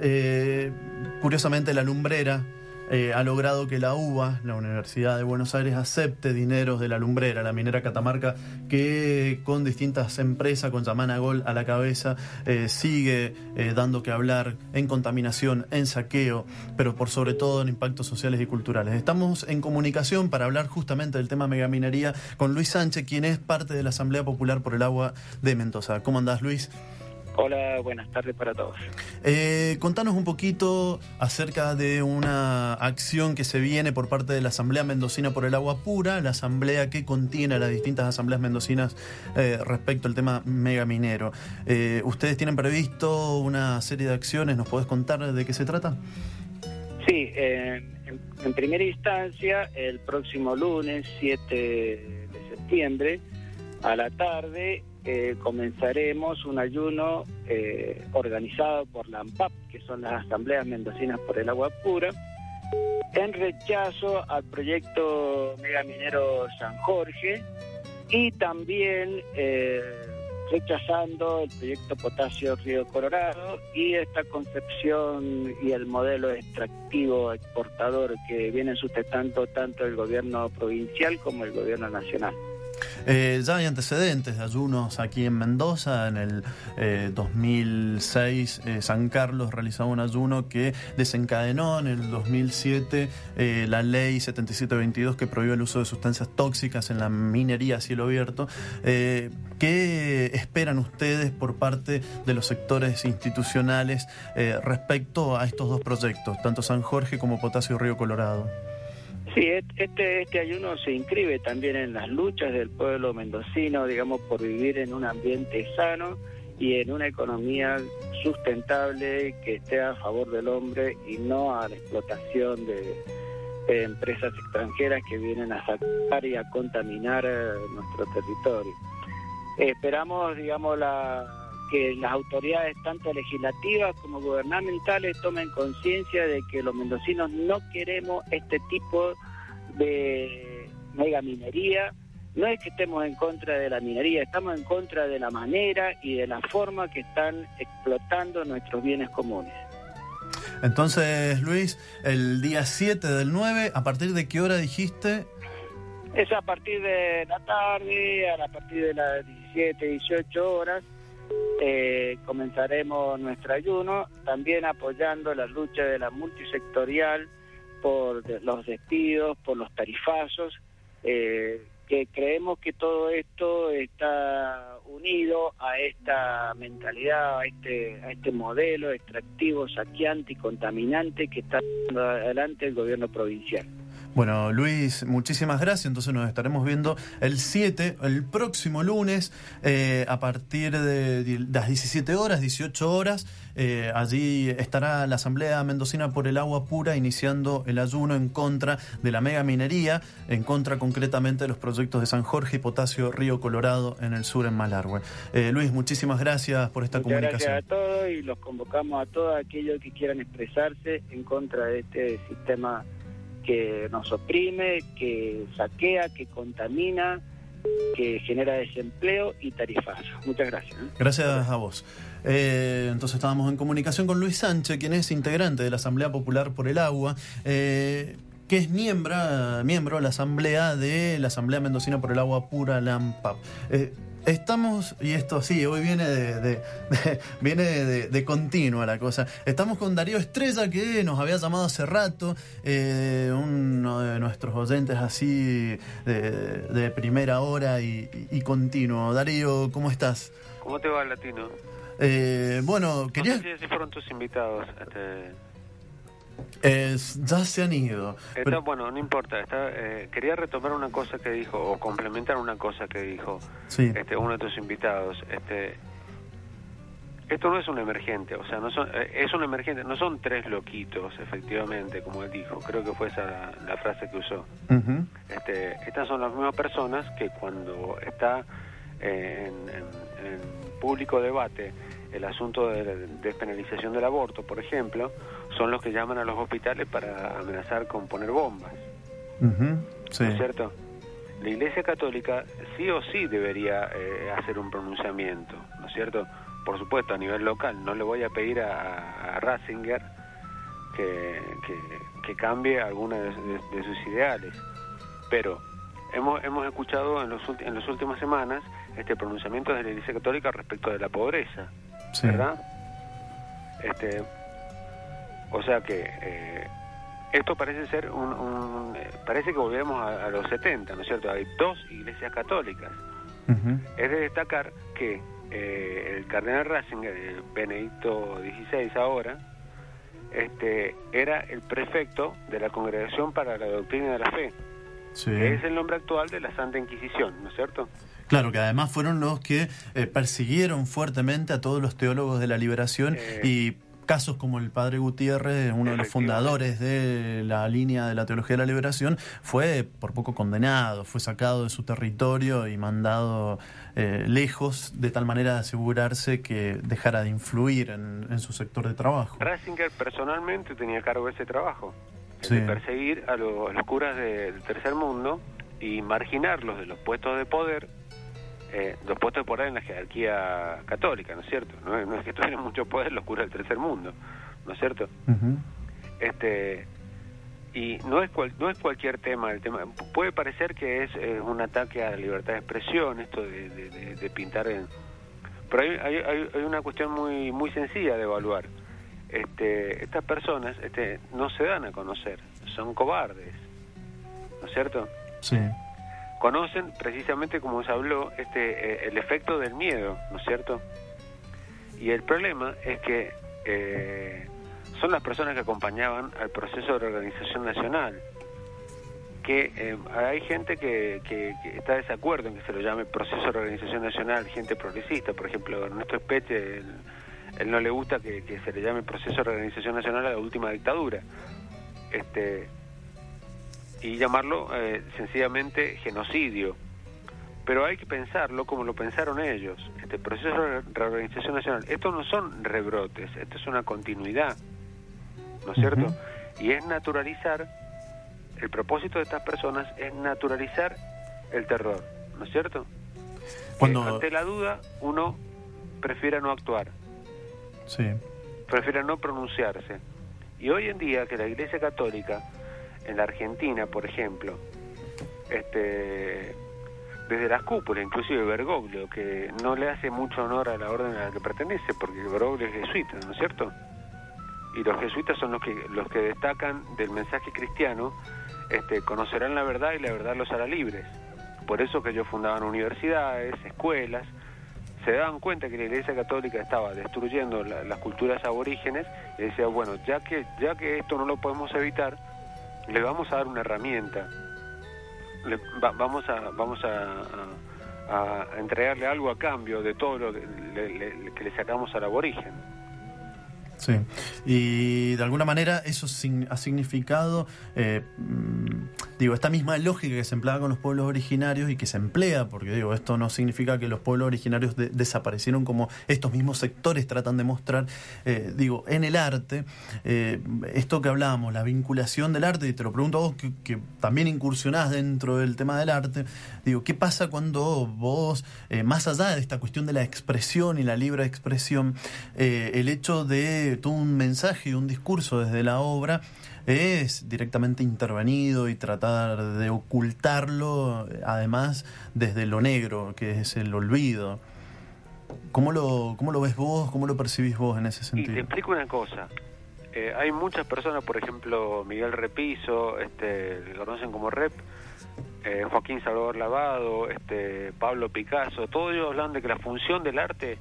eh, curiosamente la lumbrera eh, ha logrado que la UBA, la Universidad de Buenos Aires, acepte dineros de la lumbrera, la minera Catamarca, que con distintas empresas, con Yamana Gol a la cabeza, eh, sigue eh, dando que hablar en contaminación, en saqueo, pero por sobre todo en impactos sociales y culturales. Estamos en comunicación para hablar justamente del tema megaminería con Luis Sánchez, quien es parte de la Asamblea Popular por el Agua de Mendoza. ¿Cómo andás, Luis? Hola, buenas tardes para todos. Eh, contanos un poquito acerca de una acción que se viene por parte de la Asamblea Mendocina por el Agua Pura, la asamblea que contiene a las distintas asambleas mendocinas eh, respecto al tema megaminero. Eh, ¿Ustedes tienen previsto una serie de acciones? ¿Nos podés contar de qué se trata? Sí, en, en primera instancia, el próximo lunes 7 de septiembre, a la tarde, eh, comenzaremos un ayuno eh, organizado por la AMPAP, que son las Asambleas Mendocinas por el Agua Pura, en rechazo al proyecto megaminero San Jorge y también eh, rechazando el proyecto Potasio Río Colorado y esta concepción y el modelo extractivo exportador que vienen sustentando tanto el gobierno provincial como el gobierno nacional. Eh, ya hay antecedentes de ayunos aquí en Mendoza. En el eh, 2006 eh, San Carlos realizaba un ayuno que desencadenó en el 2007 eh, la ley 7722 que prohíbe el uso de sustancias tóxicas en la minería a cielo abierto. ¿Qué esperan ustedes por parte de los sectores institucionales respecto a estos dos proyectos, tanto San Jorge como Potasio Río Colorado? Sí, este, este ayuno se inscribe también en las luchas del pueblo mendocino, digamos, por vivir en un ambiente sano y en una economía sustentable que esté a favor del hombre y no a la explotación de, de empresas extranjeras que vienen a sacar y a contaminar eh, nuestro territorio. Esperamos, digamos, la, que las autoridades, tanto legislativas como gubernamentales, tomen conciencia de que los mendocinos no queremos este tipo de megaminería. No es que estemos en contra de la minería, estamos en contra de la manera y de la forma que están explotando nuestros bienes comunes. Entonces, Luis, el día 7 del 9, ¿a partir de qué hora dijiste? Es a partir de la tarde, a partir de las 17, 18 horas, eh, comenzaremos nuestro ayuno, también apoyando la lucha de la multisectorial por los despidos, por los tarifazos, eh, que creemos que todo esto está unido a esta mentalidad, a este, a este modelo extractivo, saqueante y contaminante que está adelante el gobierno provincial. Bueno, Luis, muchísimas gracias. Entonces nos estaremos viendo el 7, el próximo lunes, eh, a partir de las 17 horas, 18 horas. Eh, allí estará la Asamblea Mendocina por el Agua Pura iniciando el ayuno en contra de la mega minería, en contra concretamente de los proyectos de San Jorge y Potasio Río Colorado en el sur, en Malargüe. Eh, Luis, muchísimas gracias por esta Muchas comunicación. gracias a todos y los convocamos a todos aquellos que quieran expresarse en contra de este sistema que nos oprime, que saquea, que contamina, que genera desempleo y tarifazo. Muchas gracias. ¿eh? Gracias a vos. Eh, entonces estábamos en comunicación con Luis Sánchez, quien es integrante de la Asamblea Popular por el Agua, eh, que es miembro, miembro de la Asamblea de la Asamblea Mendocina por el Agua Pura, la AMPAP. Eh, Estamos, y esto sí, hoy viene de, de- de- viene de, de continua la cosa. Estamos con Darío Estrella, que nos había llamado hace rato, eh, uno de nuestros oyentes así de, de primera hora y, y- continuo. Darío, ¿cómo estás? ¿Cómo te va, Latino? Eh, bueno, quería... No sé si fueron tus invitados. Este, Es- ya se han ido. está- Pero- bueno, no importa. Está, eh, quería retomar una cosa que dijo, o complementar una cosa que dijo Sí. este, uno de tus invitados. Este, esto no es un emergente, o sea, no son, eh, es un emergente, no son tres loquitos, efectivamente, como él dijo, creo que fue esa la, la frase que usó. Este, estas son las mismas personas que cuando está eh, en, en- en público debate el asunto de la despenalización del aborto, por ejemplo, son los que llaman a los hospitales para amenazar con poner bombas, Sí. ¿no es cierto? La Iglesia Católica sí o sí debería eh, hacer un pronunciamiento, ¿no es cierto? Por supuesto, a nivel local, no le voy a pedir a, a Ratzinger que, que- que cambie alguna de, de- de sus ideales, pero hemos, hemos escuchado en, los, en las últimas semanas este pronunciamiento de la Iglesia Católica respecto de la pobreza, Sí. ¿verdad? Este, o sea que eh, esto parece ser un, un- parece que volvemos a, a los 70, ¿no es cierto? Hay dos iglesias católicas. Es de destacar que eh, el cardenal Ratzinger, el Benedicto XVI ahora, este, era el prefecto de la Congregación para la Doctrina de la Fe, Sí. que es el nombre actual de la Santa Inquisición, ¿no es cierto? Claro, que además fueron los que eh, persiguieron fuertemente a todos los teólogos de la liberación Eh. y casos como el padre Gutiérrez, uno de los fundadores de la línea de la teología de la liberación, fue por poco condenado, fue sacado de su territorio y mandado eh, lejos de tal manera de asegurarse que dejara de influir en, en su sector de trabajo. Ratzinger personalmente tenía cargo ese trabajo, Sí. de perseguir a, lo- a los curas del tercer mundo y marginarlos de los puestos de poder, eh, los puestos de poder en la jerarquía católica, ¿no es cierto? No, es- no es que tuvieran mucho poder los curas del tercer mundo, ¿no es cierto? Este y no es cual- no es cualquier tema el tema puede parecer que es eh, un ataque a la libertad de expresión esto de, de- de- de pintar en pero hay, hay- hay una cuestión muy muy sencilla de evaluar este estas personas este no se dan a conocer son cobardes ¿no es cierto? Sí. Conocen precisamente como se habló este eh, el efecto del miedo ¿no es cierto? y el problema es que eh, son las personas que acompañaban al proceso de organización nacional que eh, hay gente que, que- que está de desacuerdo en que se lo llame proceso de organización nacional, gente progresista, por ejemplo, Ernesto Espete, él, él no le gusta que, que se le llame proceso de organización nacional a la última dictadura. Este, y llamarlo eh, sencillamente genocidio. Pero hay que pensarlo como lo pensaron ellos, este proceso de reorganización nacional. Estos no son rebrotes, esto es una continuidad, ¿no es cierto? Y es naturalizar, el propósito de estas personas es naturalizar el terror, ¿no es cierto? Cuando- Que ante la duda uno prefiere no actuar, Sí. prefiere no pronunciarse. Y hoy en día que la Iglesia Católica, en la Argentina, por ejemplo, este, desde las cúpulas, inclusive Bergoglio, que no le hace mucho honor a la orden a la que pertenece, porque Bergoglio es jesuita, ¿no es cierto? Y los jesuitas son los que, los que destacan del mensaje cristiano, este, conocerán la verdad y la verdad los hará libres. Por eso que ellos fundaban universidades, escuelas, se daban cuenta que la Iglesia Católica estaba destruyendo la- las culturas aborígenes y decía, bueno, ya que, ya que esto no lo podemos evitar, le vamos a dar una herramienta, le- va- vamos a, vamos a, a- entregarle algo a cambio de todo lo que le sacamos al aborigen. Sí, y de alguna manera eso ha significado, eh, mm, digo, esta misma lógica que se empleaba con los pueblos originarios y que se emplea, porque digo, esto no significa que los pueblos originarios de- desaparecieron como estos mismos sectores tratan de mostrar, eh, digo, en el arte, eh, esto que hablábamos, la vinculación del arte, y te lo pregunto a vos que, que también incursionás dentro del tema del arte, digo, ¿qué pasa cuando vos, eh, más allá de esta cuestión de la expresión y la libre expresión, el hecho de todo un mensaje y un discurso desde la obra es directamente intervenido y tratar de ocultarlo, además desde lo negro, que es el olvido. ¿Cómo lo, cómo lo ves vos? ¿Cómo lo percibís vos en ese Y te sentido? explico una cosa. Eh, hay muchas personas, por ejemplo, Miguel Repiso, este, le conocen como Rep, eh, Joaquín Salvador Lavado, este, Pablo Picasso, todos ellos hablan de que la función del arte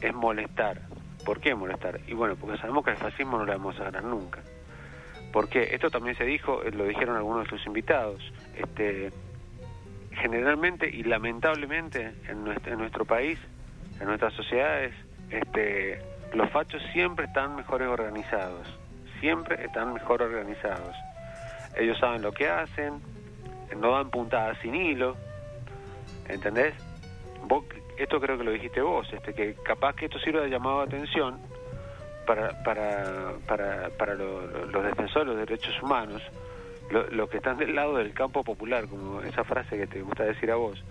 es molestar. ¿Por qué molestar? Y bueno, porque sabemos que el fascismo no lo vamos a ganar nunca. Porque esto también se dijo, eh, lo dijeron algunos de sus invitados, este, generalmente y lamentablemente en nuestro, país, en nuestras sociedades, este, los fachos siempre están mejores organizados, siempre están mejor organizados. Ellos saben lo que hacen, no dan puntadas sin hilo, ¿entendés? Vos, esto creo que lo dijiste vos, este, que capaz que esto sirve de llamado de atención para, para, para, para lo- lo- los defensores de los derechos humanos, lo- los que están del lado del campo popular, como esa frase que te gusta decir a vos.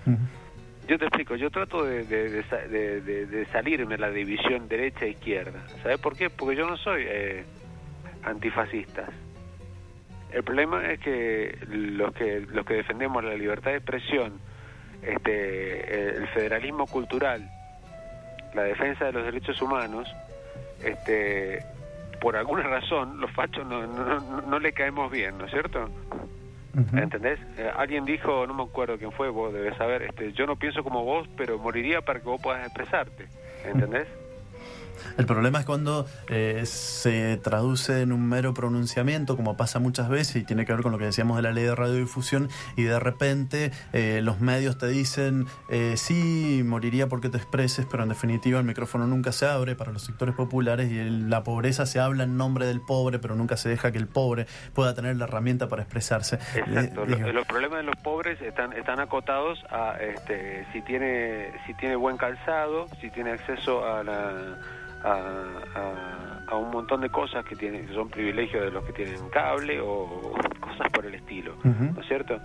Yo te explico, yo trato de, de, de de- salirme la división derecha-izquierda. ¿Sabes por qué? Porque yo no soy eh, antifascista. El problema es que los que los que defendemos la libertad de expresión, este, el federalismo cultural, la defensa de los derechos humanos, este, por alguna razón los fachos no, no, no- no le caemos bien, ¿no es cierto? ¿Entendés? Eh, alguien dijo, no me acuerdo quién fue, vos debes saber, este, yo no pienso como vos, pero moriría para que vos puedas expresarte. ¿Entendés? El problema es cuando eh, se traduce en un mero pronunciamiento, como pasa muchas veces, y tiene que ver con lo que decíamos de la ley de radiodifusión, y de repente eh, los medios te dicen, eh, sí, moriría porque te expreses, pero en definitiva el micrófono nunca se abre para los sectores populares y el- la pobreza se habla en nombre del pobre, pero nunca se deja que el pobre pueda tener la herramienta para expresarse. Exacto. Eh, Lo- digo, los problemas de los pobres están están acotados a este si tiene si tiene buen calzado, si tiene acceso a la a, a- a un montón de cosas que tienen que son privilegios de los que tienen cable o cosas por el estilo. ¿no es cierto?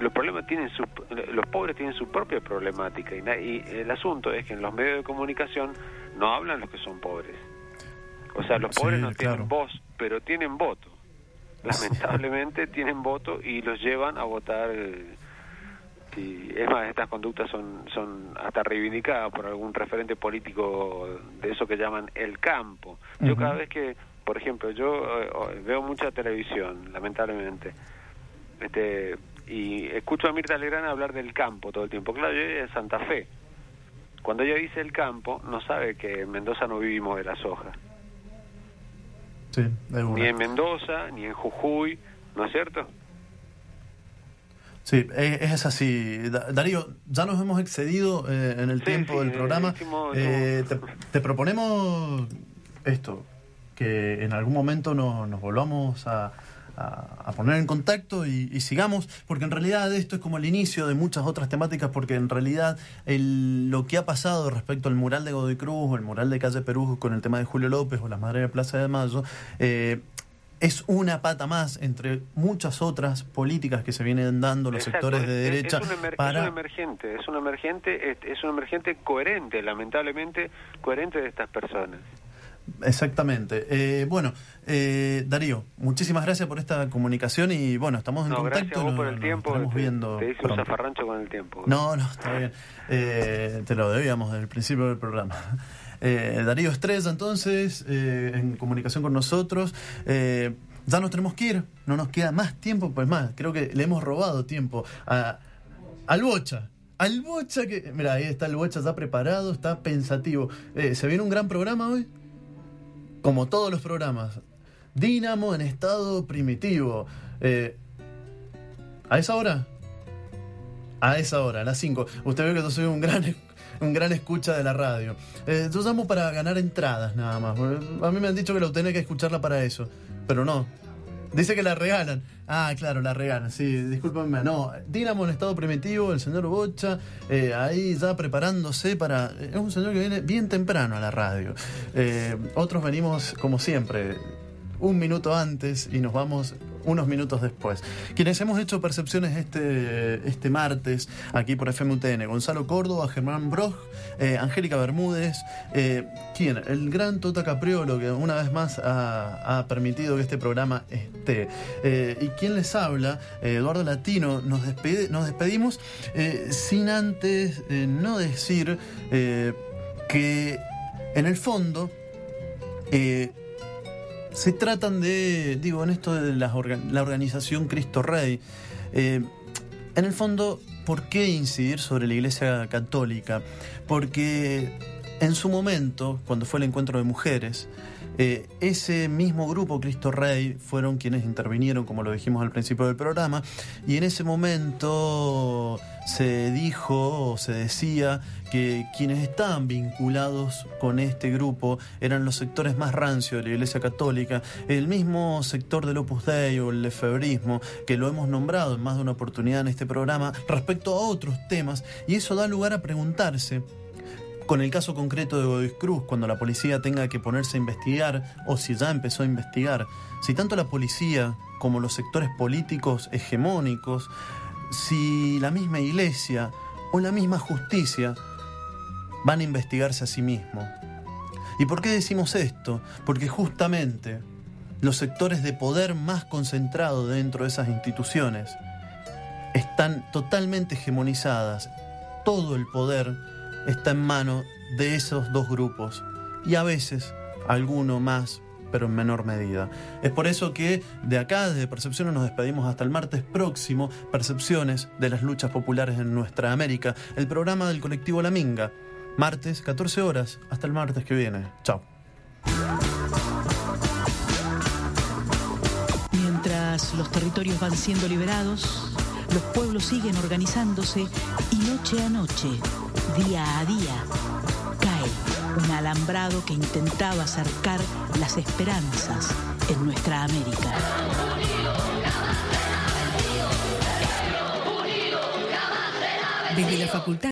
Los problemas tienen su, los pobres tienen su propia problemática y, el asunto es que en los medios de comunicación no hablan los que son pobres. O sea, los Sí, pobres no claro. tienen voz, pero tienen voto lamentablemente tienen voto y los llevan a votar y es más estas conductas son son hasta reivindicadas por algún referente político de eso que llaman el campo. Yo cada vez que por ejemplo yo eh, veo mucha televisión lamentablemente este y escucho a Mirta Legrand hablar del campo todo el tiempo. Claro yo de Santa Fe. Cuando ella dice el campo no sabe que en Mendoza no vivimos de la soja sí, de ni en Mendoza, ni en Jujuy, ¿no es cierto? Sí, es, es así. Da- Darío, ya nos hemos excedido eh, en el tiempo del programa. hicimos- Eh, te, te proponemos esto, que en algún momento no- nos volvamos a, a- a poner en contacto y, y sigamos, porque en realidad esto es como el inicio de muchas otras temáticas, porque en realidad el- lo que ha pasado respecto al mural de Godoy Cruz o el mural de Calle Perú con el tema de Julio López o las Madres de Plaza de Mayo, eh, es una pata más entre muchas otras políticas que se vienen dando los Exacto, sectores de es- derecha Es, un, emer- es para un emergente, es un emergente, es, es un emergente coherente, lamentablemente coherente de estas personas. Exactamente. Eh, bueno, eh, Darío, muchísimas gracias por esta comunicación y bueno, estamos en No, contacto. gracias a vos lo- por el nos tiempo, estaremos te, viendo te hice un zafarrancho con el tiempo. No, no, está bien. Eh, te lo debíamos desde el principio del programa. Eh, Darío Estrella, entonces, eh, en comunicación con nosotros. Eh, ya nos tenemos que ir, no nos queda más tiempo, pues más, creo que le hemos robado tiempo a, al Bocha. Al Bocha que... Mira, ahí está el Bocha, está preparado, está pensativo. ¿Se viene un gran programa hoy? Como todos los programas. Dínamo en estado primitivo. ¿A esa hora? A esa hora, a las 5. Usted ve que yo soy un gran, un gran escucha de la radio. Eh, yo llamo para ganar entradas nada más. A mí me han dicho que lo tenés que escucharla para eso. Pero no. Dice que la regalan. Ah, claro, la regalan. Sí, discúlpenme. No, Dinamo en estado primitivo, el señor Bocha, eh, ahí ya preparándose para... Es un señor que viene bien temprano a la radio. Eh, otros venimos, como siempre, un minuto antes y nos vamos unos minutos después. Quienes hemos hecho percepciones este, este martes aquí por FMUTN, Gonzalo Córdoba, Germán Broch, eh, Angélica Bermúdez, eh, ¿quién? El gran Tota Capriolo que una vez más ha, permitido que este programa esté. Eh, y quien les habla, eh, Eduardo Latino, nos, despide- nos despedimos sin antes no decir que en el fondo... se tratan de, digo, en esto de la organización Cristo Rey, eh, en el fondo, ¿por qué incidir sobre la Iglesia Católica? Porque en su momento, cuando fue el encuentro de mujeres, eh, ese mismo grupo, Cristo Rey, fueron quienes intervinieron, como lo dijimos al principio del programa, y en ese momento se dijo o se decía que quienes estaban vinculados con este grupo eran los sectores más rancios de la Iglesia Católica, el mismo sector del Opus Dei o el lefebrismo, que lo hemos nombrado en más de una oportunidad en este programa, respecto a otros temas, y eso da lugar a preguntarse con el caso concreto de Godoy Cruz, cuando la policía tenga que ponerse a investigar, o si ya empezó a investigar, si tanto la policía como los sectores políticos hegemónicos, si la misma iglesia o la misma justicia van a investigarse a sí mismos. ¿Y por qué decimos esto? Porque justamente los sectores de poder más concentrados dentro de esas instituciones están totalmente hegemonizadas. Todo el poder está en manos de esos dos grupos y a veces alguno más, pero en menor medida. Es por eso que de acá, desde Percepciones, nos despedimos hasta el martes próximo, Percepciones de las luchas populares en nuestra América, el programa del colectivo La Minga. Martes, 14 horas, hasta el martes que viene. Chao. Mientras los territorios van siendo liberados, los pueblos siguen organizándose y noche a noche, día a día, cae un alambrado que intentaba acercar las esperanzas en nuestra América. Desde la Facultad